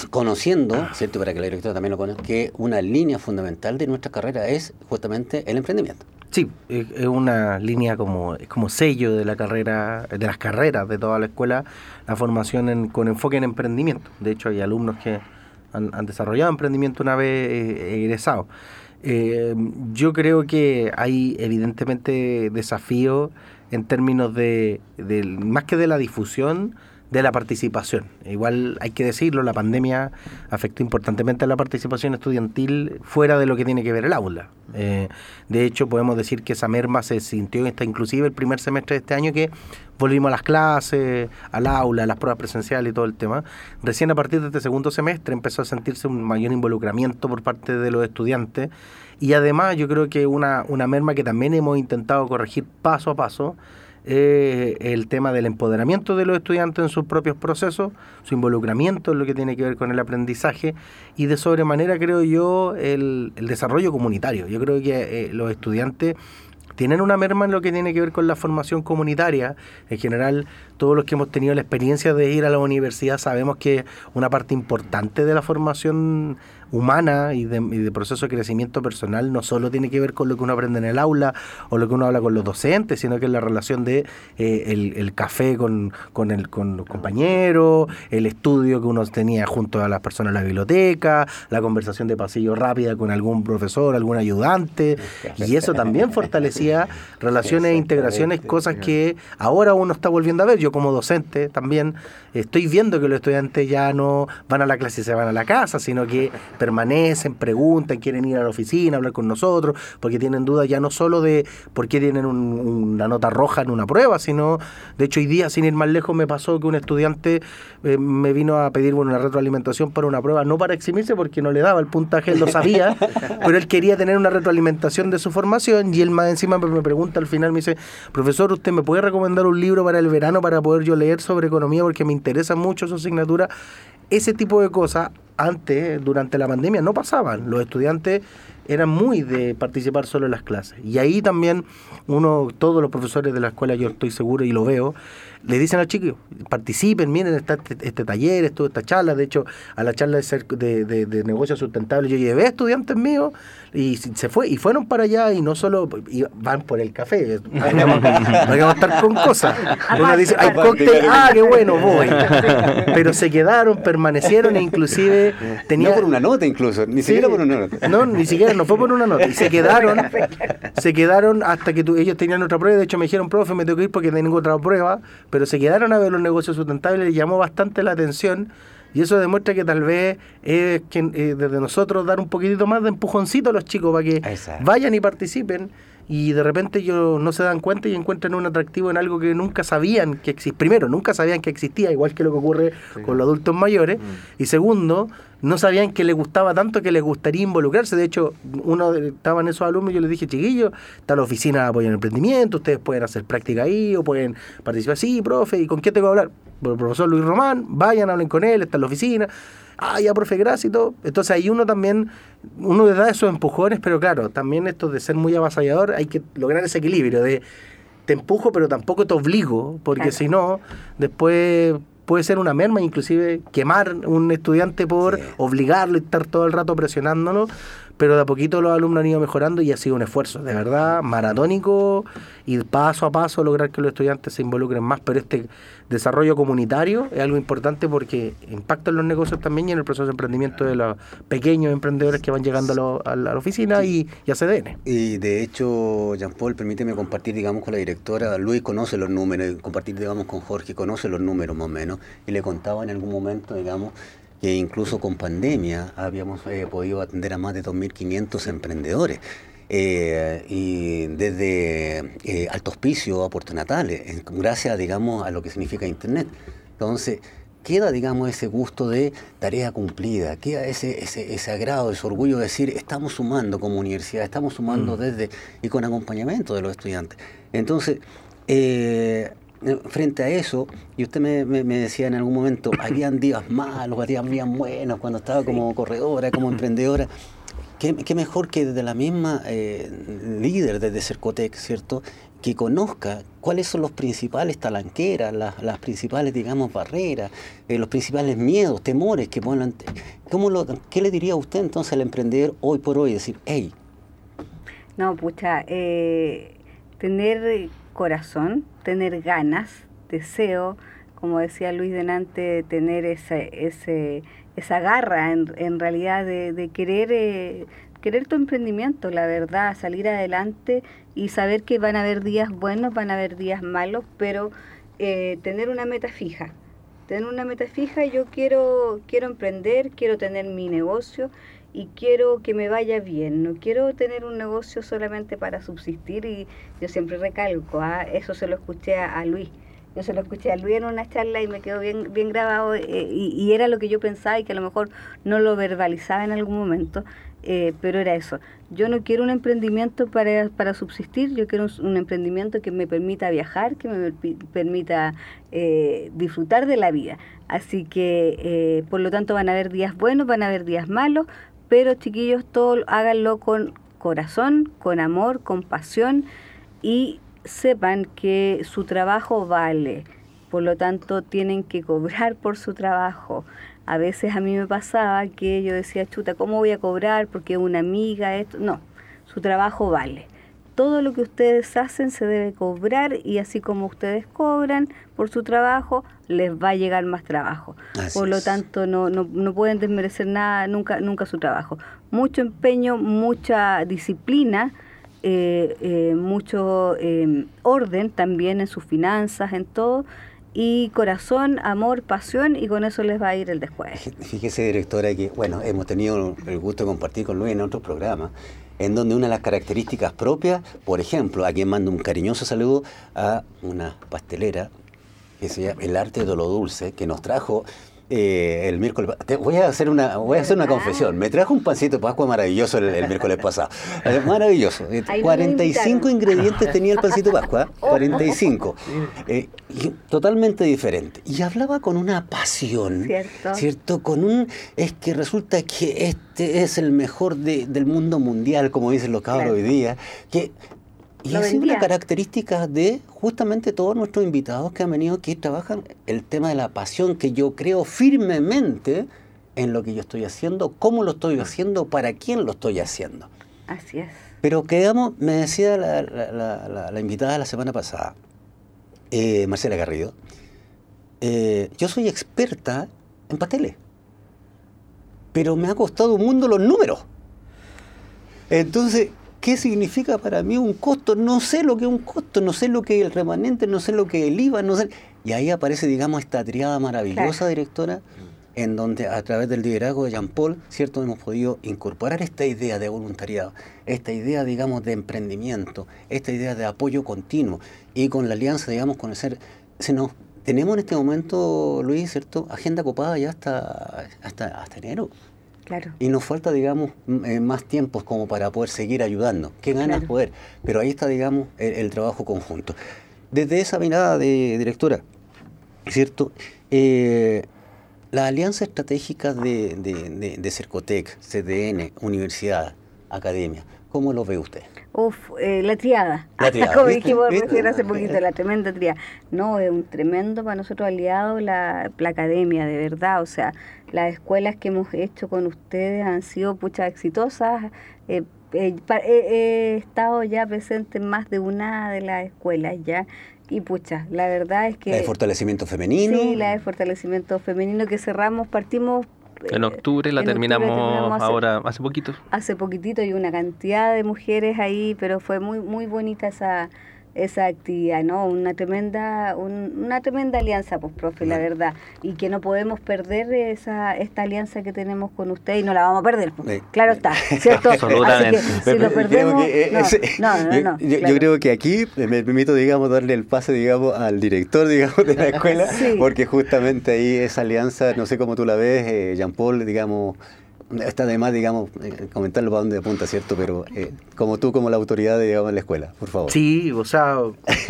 conociendo, ¿cierto? para que la directora también lo conozca, que una línea fundamental de nuestra carrera es justamente el emprendimiento. Sí, es una línea como, como sello de la carrera, de las carreras de toda la escuela, la formación con enfoque en emprendimiento. De hecho, hay alumnos que han, desarrollado emprendimiento una vez eh, egresado. Eh, yo creo que hay evidentemente desafíos en términos de, de, más que de la difusión, de la participación. Igual hay que decirlo, la pandemia afectó importantemente a la participación estudiantil fuera de lo que tiene que ver el aula. Eh, de hecho, podemos decir que esa merma se sintió esta inclusive el primer semestre de este año que volvimos a las clases, al aula, a las pruebas presenciales y todo el tema. Recién a partir de este segundo semestre empezó a sentirse un mayor involucramiento por parte de los estudiantes y además yo creo que una, una merma que también hemos intentado corregir paso a paso eh, el tema del empoderamiento de los estudiantes en sus propios procesos, su involucramiento en lo que tiene que ver con el aprendizaje y de sobremanera creo yo el, desarrollo comunitario. Yo creo que eh, los estudiantes tienen una merma en lo que tiene que ver con la formación comunitaria. En general, todos los que hemos tenido la experiencia de ir a la universidad sabemos que una parte importante de la formación humana y de, proceso de crecimiento personal no solo tiene que ver con lo que uno aprende en el aula o lo que uno habla con los docentes, sino que es la relación de eh, el, café con, con, el, con los compañeros, el estudio que uno tenía junto a las personas en la biblioteca, la conversación de pasillo rápida con algún profesor, algún ayudante, y eso también fortalecía [laughs] relaciones e integraciones, cosas que ahora uno está volviendo a ver. Yo como docente también estoy viendo que los estudiantes ya no van a la clase y se van a la casa, sino que permanecen, preguntan, quieren ir a la oficina, hablar con nosotros, porque tienen dudas ya no solo de por qué tienen una nota roja en una prueba, sino, de hecho, hoy día, sin ir más lejos, me pasó que un estudiante eh, me vino a pedir una retroalimentación para una prueba, no para eximirse, porque no le daba el puntaje, él lo sabía, [laughs] pero él quería tener una retroalimentación de su formación y él más encima me pregunta al final, me dice, profesor, ¿usted me puede recomendar un libro para el verano para poder yo leer sobre economía porque me interesa mucho su asignatura? Ese tipo de cosas antes, durante la pandemia, no pasaban. Los estudiantes eran muy de participar solo en las clases. Y ahí también uno, todos los profesores de la escuela, yo estoy seguro y lo veo, le dicen al chico, participen, miren, está este, este taller, esto, esta charla, de hecho, a la charla de, de, de, negocios sustentables yo llevé estudiantes míos y se fue y fueron para allá y no solo van por el café, [laughs] vamos, a estar con cosas. Uno dice, hay cóctel, ah, qué bueno, voy. [laughs] Pero se quedaron, permanecieron e inclusive tenía... No por una nota incluso, ni siquiera por una nota. No, ni siquiera, no fue por una nota. Y se [laughs] quedaron, se quedaron hasta que ellos tenían otra prueba, de hecho me dijeron, profe, me tengo que ir porque tengo otra prueba, pero se quedaron a ver los negocios sustentables, les llamó bastante la atención. Y eso demuestra que tal vez es que, eh, desde nosotros dar un poquitito más de empujoncito a los chicos para que vayan y participen y de repente ellos no se dan cuenta y encuentran un atractivo en algo que nunca sabían que existía. Primero, nunca sabían que existía, igual que lo que ocurre con los adultos mayores. Mm. Y segundo, no sabían que les gustaba tanto que les gustaría involucrarse. De hecho, uno estaban esos alumnos y yo les dije, chiquillos, está la oficina de apoyo en emprendimiento, ustedes pueden hacer práctica ahí o pueden participar. Sí, profe, ¿y con qué tengo que hablar? el profesor Luis Román, vayan, hablen con él, está en la oficina. Ah, ya, profe, gracias y todo. Entonces ahí uno también, uno le da esos empujones, pero claro, también esto de ser muy avasallador, hay que lograr ese equilibrio de te empujo, pero tampoco te obligo, porque si no, después puede ser una merma, inclusive quemar un estudiante por obligarlo y estar todo el rato presionándolo, pero de a poquito los alumnos han ido mejorando y ha sido un esfuerzo, de verdad, maratónico y paso a paso lograr que los estudiantes se involucren más, pero este desarrollo comunitario es algo importante porque impacta en los negocios también y en el proceso de emprendimiento de los pequeños emprendedores que van llegando a, la oficina y, a CDN. Y de hecho, Jean Paul, permíteme compartir, digamos, con la directora, Luis conoce los números, compartir, digamos, con Jorge, conoce los números más o menos, y le contaba en algún momento, digamos, que incluso con pandemia habíamos eh, podido atender a más de 2.500 emprendedores. Eh, y desde eh, Alto Hospicio a Puerto Natales, gracias, digamos, a lo que significa Internet. Entonces, queda, digamos, ese gusto de tarea cumplida, queda ese, ese, ese agrado, ese orgullo de decir, estamos sumando como universidad, estamos sumando mm. desde y con acompañamiento de los estudiantes. Entonces, eh, frente a eso, y usted me, decía en algún momento, [coughs] habían días malos, habían días buenos cuando estaba como corredora, como emprendedora. ¿Qué, mejor que desde la misma eh, líder desde Cercotec, ¿cierto? Que conozca cuáles son los principales talanqueras, las, principales, digamos, barreras, eh, los principales miedos, temores que ponen. ¿Cómo lo, ¿Qué le diría usted entonces al emprendedor hoy por hoy? Decir, hey. No, pucha, eh, tener corazón, tener ganas, deseo, como decía Luis Denante, tener ese, ese, esa garra en, en realidad de, querer, eh, querer tu emprendimiento, la verdad, salir adelante y saber que van a haber días buenos, van a haber días malos, pero eh, tener una meta fija. Tener una meta fija, yo quiero, quiero emprender, quiero tener mi negocio y quiero que me vaya bien, no quiero tener un negocio solamente para subsistir y yo siempre recalco, ¿ah? eso se lo escuché a, Luis, yo se lo escuché a Luis en una charla y me quedó bien, bien grabado eh, y, era lo que yo pensaba y que a lo mejor no lo verbalizaba en algún momento, eh, pero era eso, yo no quiero un emprendimiento para, para subsistir, yo quiero un, emprendimiento que me permita viajar, que me permita eh, disfrutar de la vida. Así que, por lo tanto, van a haber días buenos, van a haber días malos, pero chiquillos, todo háganlo con corazón, con amor, con pasión y sepan que su trabajo vale. Por lo tanto, tienen que cobrar [laughs] por su trabajo. A veces a mí me pasaba que yo decía, chuta, ¿cómo voy a cobrar? Porque una amiga, esto. No, su trabajo vale todo lo que ustedes hacen se debe cobrar y así como ustedes cobran por su trabajo, les va a llegar más trabajo. por lo tanto, no, no, no, pueden desmerecer nada, nunca, nunca su trabajo. Mucho empeño, mucha disciplina, eh, eh, mucho eh, orden también en sus finanzas, en todo. Y corazón, amor, pasión, y con eso les va a ir el después. Fíjese, directora, que bueno, hemos tenido el gusto de compartir con Luis en otros programas en donde una de las características propias, por ejemplo, a quien mando un cariñoso saludo a una pastelera que se llama El Arte de lo Dulce, que nos trajo eh, el miércoles. Te voy a hacer una, voy a hacer una confesión. Me trajo un pancito de Pascua maravilloso el, miércoles pasado. Eh, maravilloso. 45 ingredientes tenía el pancito de Pascua. [laughs] 45. Eh, totalmente diferente. Y hablaba con una pasión. Cierto. ¿Cierto? Con un. Es que resulta que este es el mejor del mundo mundial, como dicen los cabros hoy día. Que y es una característica de justamente todos nuestros invitados que han venido aquí trabajan el tema de la pasión que yo creo firmemente en lo que yo estoy haciendo, cómo lo estoy haciendo, para quién lo estoy haciendo. Así es. Pero quedamos, me decía la, la, la, invitada la semana pasada, eh, Marcela Garrido, eh, yo soy experta en pasteles, pero me ha costado un mundo los números. Entonces, ¿Qué significa para mí un costo? No sé lo que es un costo, no sé lo que es el remanente, no sé lo que es el IVA, no sé. Y ahí aparece, digamos, esta triada maravillosa, directora, en donde a través del liderazgo de Jean Paul, ¿cierto? Hemos podido incorporar esta idea de voluntariado, esta idea, digamos, de emprendimiento, esta idea de apoyo continuo. Y con la alianza, digamos, con el ser... Se nos, tenemos en este momento, Luis, ¿cierto? Agenda copada ya hasta, hasta, hasta enero. Y nos falta, digamos, eh, más tiempos como para poder seguir ayudando. Qué ganas poder. Pero ahí está, digamos, el, trabajo conjunto. Desde esa mirada de directora, ¿cierto? Eh, la alianza estratégica de, de, de Cercotec, CDN, universidad, academia, ¿cómo lo ve usted? Uf, eh, la triada. La [laughs] triada. Como dijimos hace poquito, la tremenda triada. No, es un tremendo para nosotros aliado la, la, academia, de verdad. O sea, las escuelas que hemos hecho con ustedes han sido puchas exitosas. Eh, eh, he estado ya presente en más de una de las escuelas ya. Y pucha, la verdad es que... La de fortalecimiento femenino. Sí, la de fortalecimiento femenino que cerramos, partimos en octubre la terminamos, ahora, hace poquito. Hace poquitito y una cantidad de mujeres ahí, pero fue muy muy bonita esa esa actividad, ¿no? Una tremenda, una tremenda alianza, pues, profe, la verdad. Y que no podemos perder esa, esta alianza que tenemos con usted y no la vamos a perder. Pues. Claro está, [laughs] ¿cierto? Absolutamente. si lo perdemos, no, no, no, yo, creo que aquí me permito, digamos, darle el pase, digamos, al director, [laughs] digamos, de la escuela, porque justamente ahí esa alianza, no sé cómo tú la ves, eh, Jean Paul, digamos, Está de más, digamos, eh, comentarlo para dónde apunta, ¿cierto? Pero eh, como tú, como la autoridad, digamos, en la escuela, por favor. Sí, o sea,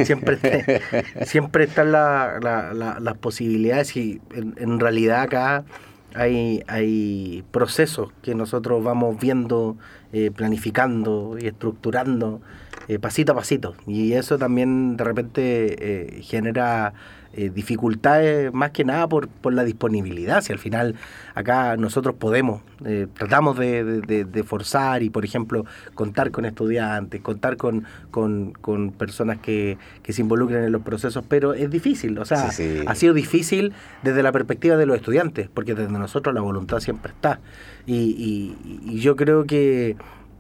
siempre, [laughs] siempre están las posibilidades y en, realidad acá hay, hay procesos que nosotros vamos viendo, eh, planificando y estructurando pasito a pasito. Y eso también de repente genera eh, dificultades más que nada por, por, la disponibilidad. Si al final acá nosotros podemos, eh, tratamos de, forzar y, por ejemplo, contar con estudiantes, contar con, con, personas que, se involucren en los procesos, pero es difícil. O sea, ha sido difícil desde la perspectiva de los estudiantes, porque desde nosotros la voluntad siempre está. Y, y, yo creo que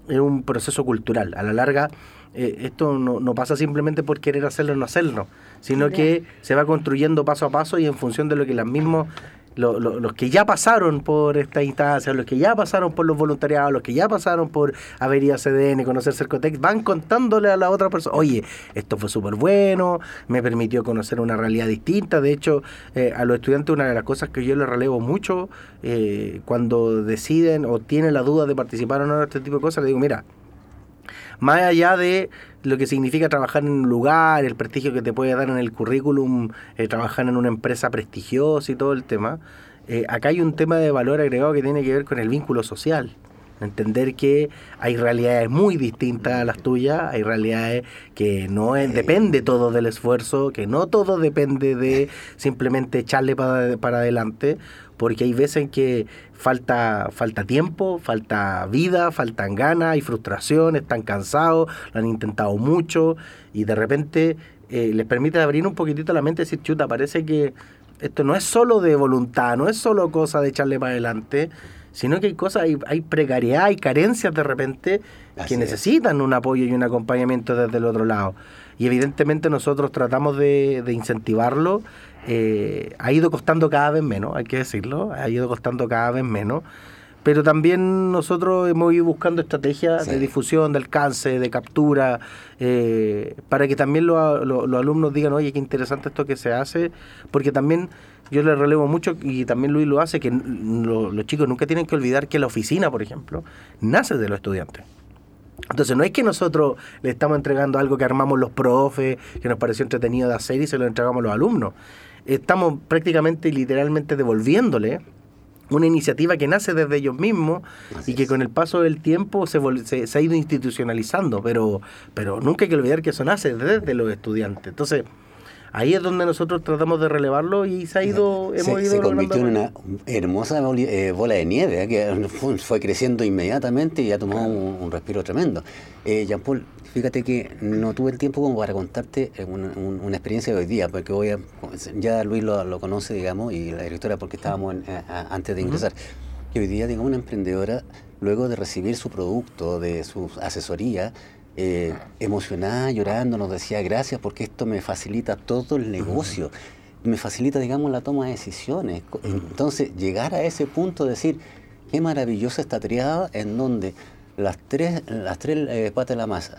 es un proceso cultural. A la larga, eh, esto no, no pasa simplemente por querer hacerlo o no hacerlo sino que se va construyendo paso a paso y en función de lo que las mismos los que ya pasaron por esta instancia, los que ya pasaron por los voluntariados, los que ya pasaron por haber ido a CDN, conocer Cercotec, van contándole a la otra persona, oye, esto fue súper bueno, me permitió conocer una realidad distinta. De hecho, eh, a los estudiantes una de las cosas que yo les relevo mucho eh, cuando deciden o tienen la duda de participar o no en este tipo de cosas, les digo, mira, más allá de lo que significa trabajar en un lugar, el prestigio que te puede dar en el currículum, eh, trabajar en una empresa prestigiosa y todo el tema, eh, acá hay un tema de valor agregado que tiene que ver con el vínculo social. Entender que hay realidades muy distintas a las tuyas, hay realidades que no depende todo del esfuerzo, que no todo depende de [laughs] simplemente echarle para, para adelante, porque hay veces en que falta, falta tiempo, falta vida, faltan ganas, hay frustración, están cansados, lo han intentado mucho y de repente eh, les permite abrir un poquitito la mente y decir, chuta, parece que esto no es solo de voluntad, no es solo cosa de echarle para adelante, sino que hay cosas, hay, hay precariedad, hay carencias de repente que necesitan un apoyo y un acompañamiento desde el otro lado. Y evidentemente nosotros tratamos de, de incentivarlo eh, ha ido costando cada vez menos, hay que decirlo, ha ido costando cada vez menos, pero también nosotros hemos ido buscando estrategias de difusión, de alcance, de captura, eh, para que también los alumnos digan, oye, qué interesante esto que se hace, porque también yo les relevo mucho y también Luis lo hace, que los chicos nunca tienen que olvidar que la oficina, por ejemplo, nace de los estudiantes. Entonces no es que nosotros le estamos entregando algo que armamos los profes, que nos pareció entretenido de hacer y se lo entregamos a los alumnos. Estamos prácticamente y literalmente devolviéndole una iniciativa que nace desde ellos mismos y que con el paso del tiempo se, se, ha ido institucionalizando, pero, pero nunca hay que olvidar que eso nace desde los estudiantes. Entonces, ahí es donde nosotros tratamos de relevarlo y se ha ido, hemos se, ido se convirtió en una hermosa eh, bola de nieve ¿eh? que [laughs] fue creciendo inmediatamente y ha tomado un, respiro tremendo. Eh, Jean Paul, fíjate que no tuve el tiempo como para contarte una, experiencia de hoy día, porque voy a, ya Luis lo, conoce, digamos, y la directora porque estábamos antes de ingresar. Que hoy día, digamos, una emprendedora, luego de recibir su producto, de su asesoría, eh, emocionada, llorando, nos decía gracias porque esto me facilita todo el negocio, me facilita, digamos, la toma de decisiones. Entonces, llegar a ese punto de decir, qué maravillosa esta triada en donde las tres, las tres eh, patas de la masa,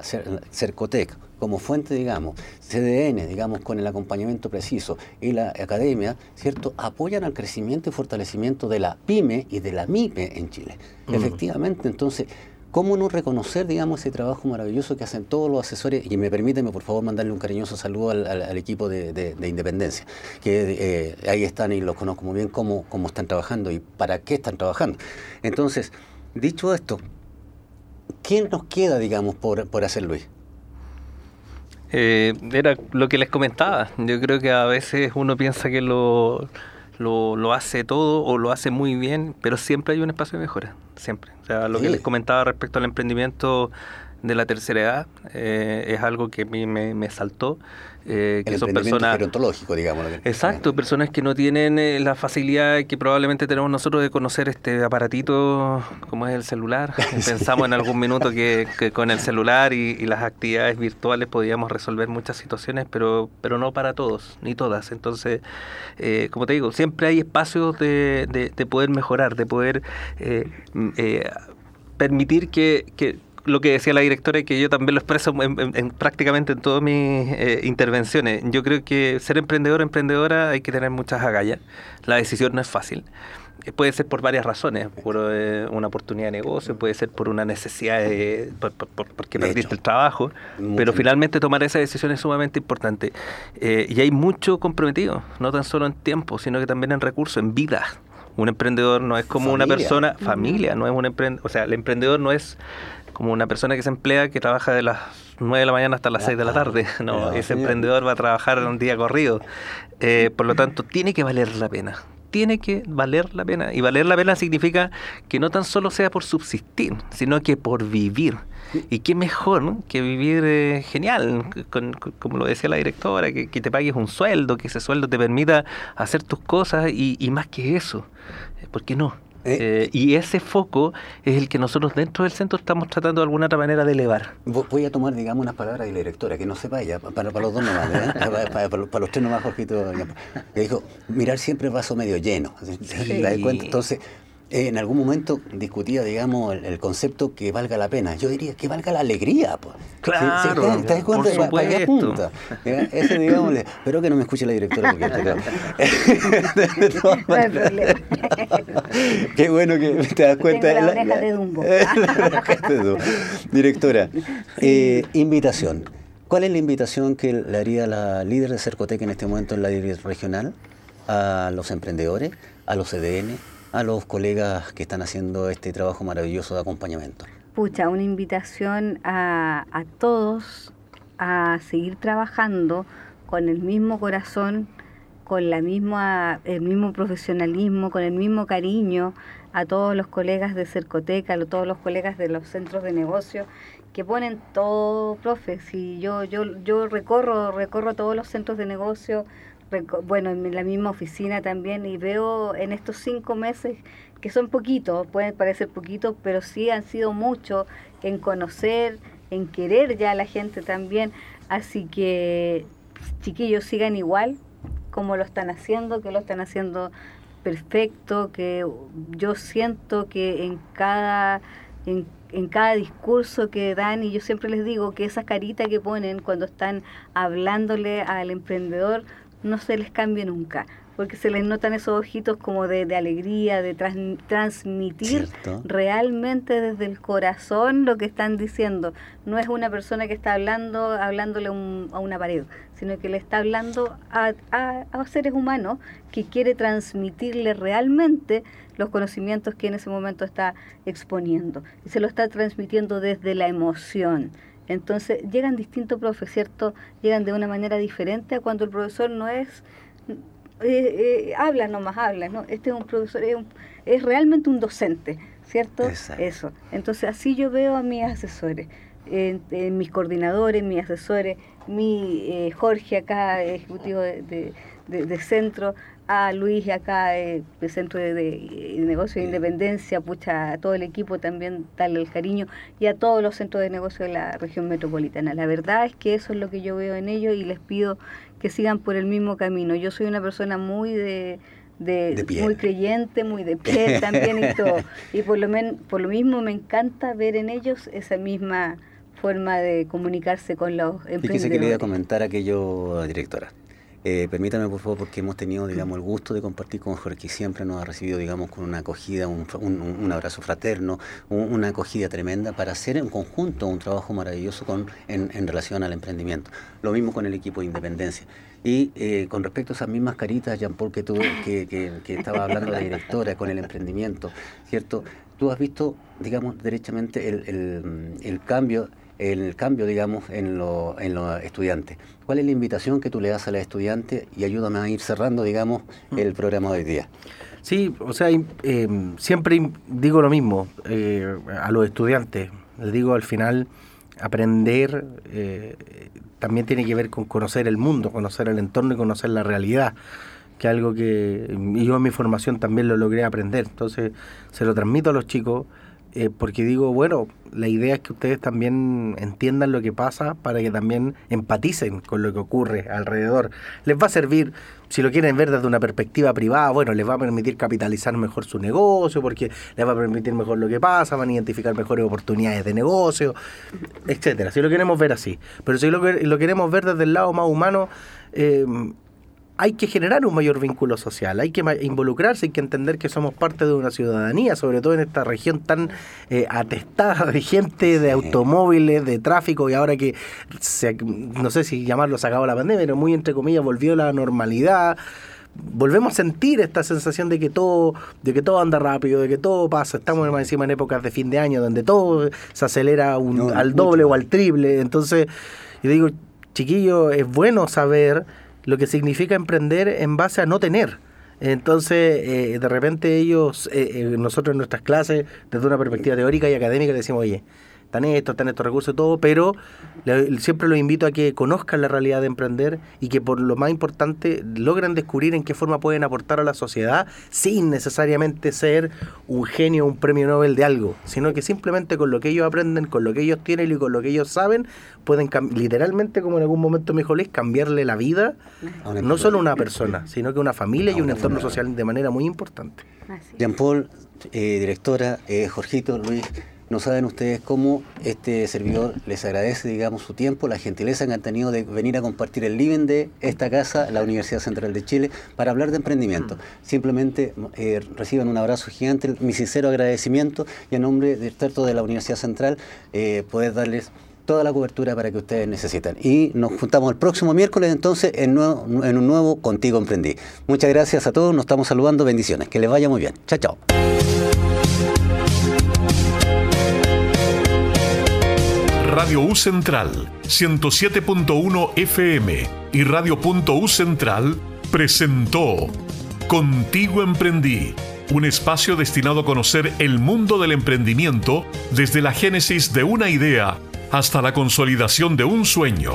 Cercotec como fuente, digamos, CDN, digamos, con el acompañamiento preciso y la academia, ¿cierto?, apoyan al crecimiento y fortalecimiento de la PYME y de la MIPE en Chile. Efectivamente, entonces, ¿Cómo no reconocer, digamos, ese trabajo maravilloso que hacen todos los asesores? Y me permíteme, por favor, mandarle un cariñoso saludo al, equipo de, Independencia, que eh, ahí están y los conozco muy bien cómo, cómo están trabajando y para qué están trabajando. Entonces, dicho esto, ¿quién nos queda, digamos, por, por hacer, Luis? Eh, era lo que les comentaba. Yo creo que a veces uno piensa que lo, lo, lo hace todo o lo hace muy bien, pero siempre hay un espacio de mejora siempre. O sea, lo que les comentaba respecto al emprendimiento de la tercera edad eh, es algo que a mí me, saltó. Eh, que son personas gerontológico, digamos. Exacto, personas que no tienen eh, la facilidad que probablemente tenemos nosotros de conocer este aparatito como es el celular. [laughs] Pensamos en algún minuto que, con el celular y, las actividades virtuales podíamos resolver muchas situaciones, pero, pero no para todos, ni todas. Entonces, eh, como te digo, siempre hay espacios de, de, poder mejorar, de poder permitir que, que lo que decía la directora y que yo también lo expreso en, prácticamente en todas mis eh, intervenciones. Yo creo que ser emprendedor o emprendedora hay que tener muchas agallas. La decisión no es fácil. Eh, puede ser por varias razones, por eh, una oportunidad de negocio, puede ser por una necesidad de, porque perdiste el trabajo, pero finalmente tomar esa decisión es sumamente importante. y hay mucho comprometido, no tan solo en tiempo, sino que también en recursos, en vida. Un emprendedor no es como una persona, familia, no es un emprendedor, o sea, el emprendedor no es como una persona que se emplea que trabaja de las 9 de la mañana hasta las 6 de la tarde. [laughs] No, ese emprendedor va a trabajar un día corrido. Eh, por lo tanto, tiene que valer la pena. Tiene que valer la pena. Y valer la pena significa que no tan solo sea por subsistir, sino que por vivir. Y qué mejor que vivir eh, genial, como lo decía la directora, que, te pagues un sueldo, que ese sueldo te permita hacer tus cosas y, y más que eso. ¿Por qué no? Eh, eh, y ese foco es el que nosotros dentro del centro estamos tratando de alguna otra manera de elevar. Voy a tomar, digamos, unas palabras de la directora, que no sepa ella, para, para los dos nomás, ¿eh? [laughs] para, para, los tres nomás, Jorgito. Que dijo, mirar siempre el vaso medio lleno. Entonces, eh, en algún momento discutía, digamos, el, concepto que valga la pena. Yo diría que valga la alegría. Pues. Claro, ¿te, das cuenta? Por supuesto. Ese, digamos, espero que no me escuche la directora. Porque, [laughs] Qué bueno que te das cuenta. Tengo la, [laughs] oreja de Dumbo. directora, eh, invitación. ¿Cuál es la invitación que le haría la líder de Cercotec en este momento en la dirección regional a los emprendedores, a los CDN, a los colegas que están haciendo este trabajo maravilloso de acompañamiento? Pucha, una invitación a, a todos a seguir trabajando con el mismo corazón, con la misma, el mismo profesionalismo, con el mismo cariño a todos los colegas de Cercoteca, a todos los colegas de los centros de negocio que ponen todo, profe. Si yo, yo, yo recorro, recorro todos los centros de negocio bueno, en la misma oficina también y veo en estos cinco meses que son poquitos, pueden parecer poquitos, pero sí han sido muchos en conocer, en querer ya a la gente también. Así que chiquillos sigan igual como lo están haciendo, que lo están haciendo perfecto, que yo siento que en cada, en, en cada discurso que dan, y yo siempre les digo que esa carita que ponen cuando están hablándole al emprendedor, no se les cambie nunca porque se les notan esos ojitos como de, alegría, de transmitir realmente desde el corazón lo que están diciendo. No es una persona que está hablando, hablándole a una pared, sino que le está hablando a, a, seres humanos que quiere transmitirle realmente los conocimientos que en ese momento está exponiendo. Y se lo está transmitiendo desde la emoción. Entonces llegan distintos profes, ¿cierto? Llegan de una manera diferente a cuando el profesor no es eh, eh, habla nomás, habla, ¿no? Este es un profesor, es, realmente un docente, ¿cierto? Eso. Entonces así yo veo a mis asesores, mis coordinadores, mis asesores, mi eh, Jorge acá, ejecutivo de, de, centro, a Luis acá, eh, del Centro de, de, Negocio de Independencia, pucha, a todo el equipo también darle el cariño y a todos los centros de negocio de la región metropolitana. La verdad es que eso es lo que yo veo en ellos y les pido que sigan por el mismo camino. Yo soy una persona muy de, de, muy creyente, muy de pie [laughs] también y todo. Y por lo, men, por lo mismo me encanta ver en ellos esa misma forma de comunicarse con los emprendedores. Y que quería comentar aquello, directora. Eh, permítame, por favor, porque hemos tenido, digamos, el gusto de compartir con Jorge, que siempre nos ha recibido, digamos, con una acogida, un, un, abrazo fraterno, una acogida tremenda para hacer en conjunto un trabajo maravilloso con, en, relación al emprendimiento. Lo mismo con el equipo de Independencia. Y eh, con respecto a esas mismas caritas, Jean-Paul, que, tú, que, que, estaba hablando la directora con el emprendimiento, ¿cierto? Tú has visto, digamos, derechamente el, el cambio el cambio, digamos, en, lo, en los estudiantes. ¿Cuál es la invitación que tú le das a los estudiantes? Y ayúdame a ir cerrando, digamos, mm. el programa de hoy día. Sí, o sea, eh, siempre digo lo mismo eh, a los estudiantes. Les digo al final, aprender eh, también tiene que ver con conocer el mundo, conocer el entorno y conocer la realidad que es algo que yo en mi formación también lo logré aprender. Entonces, se lo transmito a los chicos eh, porque digo, bueno, la idea es que ustedes también entiendan lo que pasa para que también empaticen con lo que ocurre alrededor. Les va a servir, si lo quieren ver desde una perspectiva privada, bueno, les va a permitir capitalizar mejor su negocio, porque les va a permitir mejor lo que pasa, van a identificar mejores oportunidades de negocio, etcétera. Si lo queremos ver así. Pero si lo, lo queremos ver desde el lado más humano, eh, hay que generar un mayor vínculo social, hay que involucrarse, hay que entender que somos parte de una ciudadanía, sobre todo en esta región tan eh, atestada de gente, de automóviles, de tráfico, y ahora que, no sé si llamarlo se acabó la pandemia, pero muy entre comillas volvió la normalidad volvemos a sentir esta sensación de que todo, de que todo anda rápido, de que todo pasa. Estamos encima en épocas de fin de año donde todo se acelera al doble o al triple. Entonces, yo digo, chiquillo, es bueno saber lo que significa emprender en base a no tener. Entonces, eh, de repente ellos, eh, eh, nosotros en nuestras clases, desde una perspectiva teórica y académica, decimos, oye, están estos, están estos recursos y todo, pero siempre los invito a que conozcan la realidad de emprender y que por lo más importante logren descubrir en qué forma pueden aportar a la sociedad sin necesariamente ser un genio, un premio Nobel de algo, sino que simplemente con lo que ellos aprenden, con lo que ellos tienen y con lo que ellos saben, pueden literalmente, como en algún momento me dijo Luis, cambiarle la vida, no solo a una persona, sino que a una familia y un entorno social de manera muy importante. Jean-Paul, eh, directora, eh, Jorgito, Luis, no saben ustedes cómo este servidor les agradece, digamos, su tiempo, la gentileza que han tenido de venir a compartir el living de esta casa, la Universidad Central de Chile, para hablar de emprendimiento. Simplemente eh, reciban un abrazo gigante, mi sincero agradecimiento y en nombre del experto de la Universidad Central, eh, poder darles toda la cobertura para que ustedes necesitan. Y nos juntamos el próximo miércoles entonces en, en un nuevo Contigo Emprendí. Muchas gracias a todos, nos estamos saludando, bendiciones, que les vaya muy bien. Chao, chao. Radio U Central 107.1 FM y Radio.U Central presentó Contigo Emprendí, un espacio destinado a conocer el mundo del emprendimiento desde la génesis de una idea hasta la consolidación de un sueño.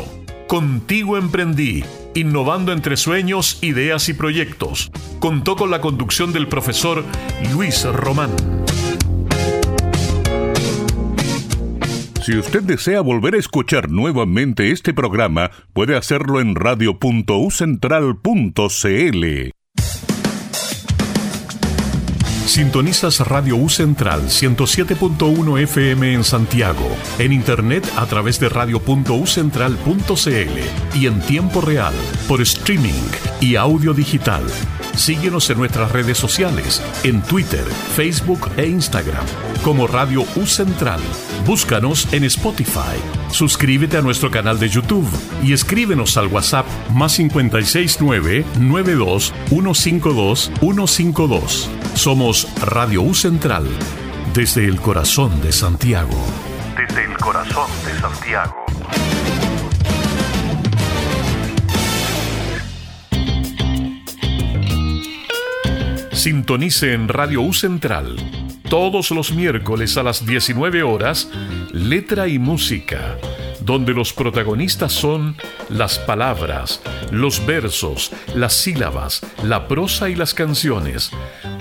Contigo Emprendí, innovando entre sueños, ideas y proyectos. Contó con la conducción del profesor Luis Román. Si usted desea volver a escuchar nuevamente este programa, puede hacerlo en radio.ucentral.cl. Sintonizas Radio U Central 107.1 FM en Santiago, en internet a través de radio.ucentral.cl y en tiempo real por streaming y audio digital. Síguenos en nuestras redes sociales, en Twitter, Facebook e Instagram, como Radio U Central. Búscanos en Spotify. Suscríbete a nuestro canal de YouTube y escríbenos al WhatsApp más 569 92 152 152. Somos Radio U Central, desde el corazón de Santiago. Desde el corazón de Santiago. Sintonice en Radio U Central todos los miércoles a las 19 horas Letra y Música, donde los protagonistas son las palabras, los versos, las sílabas, la prosa y las canciones,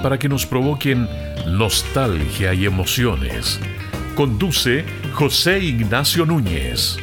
para que nos provoquen nostalgia y emociones. Conduce José Ignacio Núñez.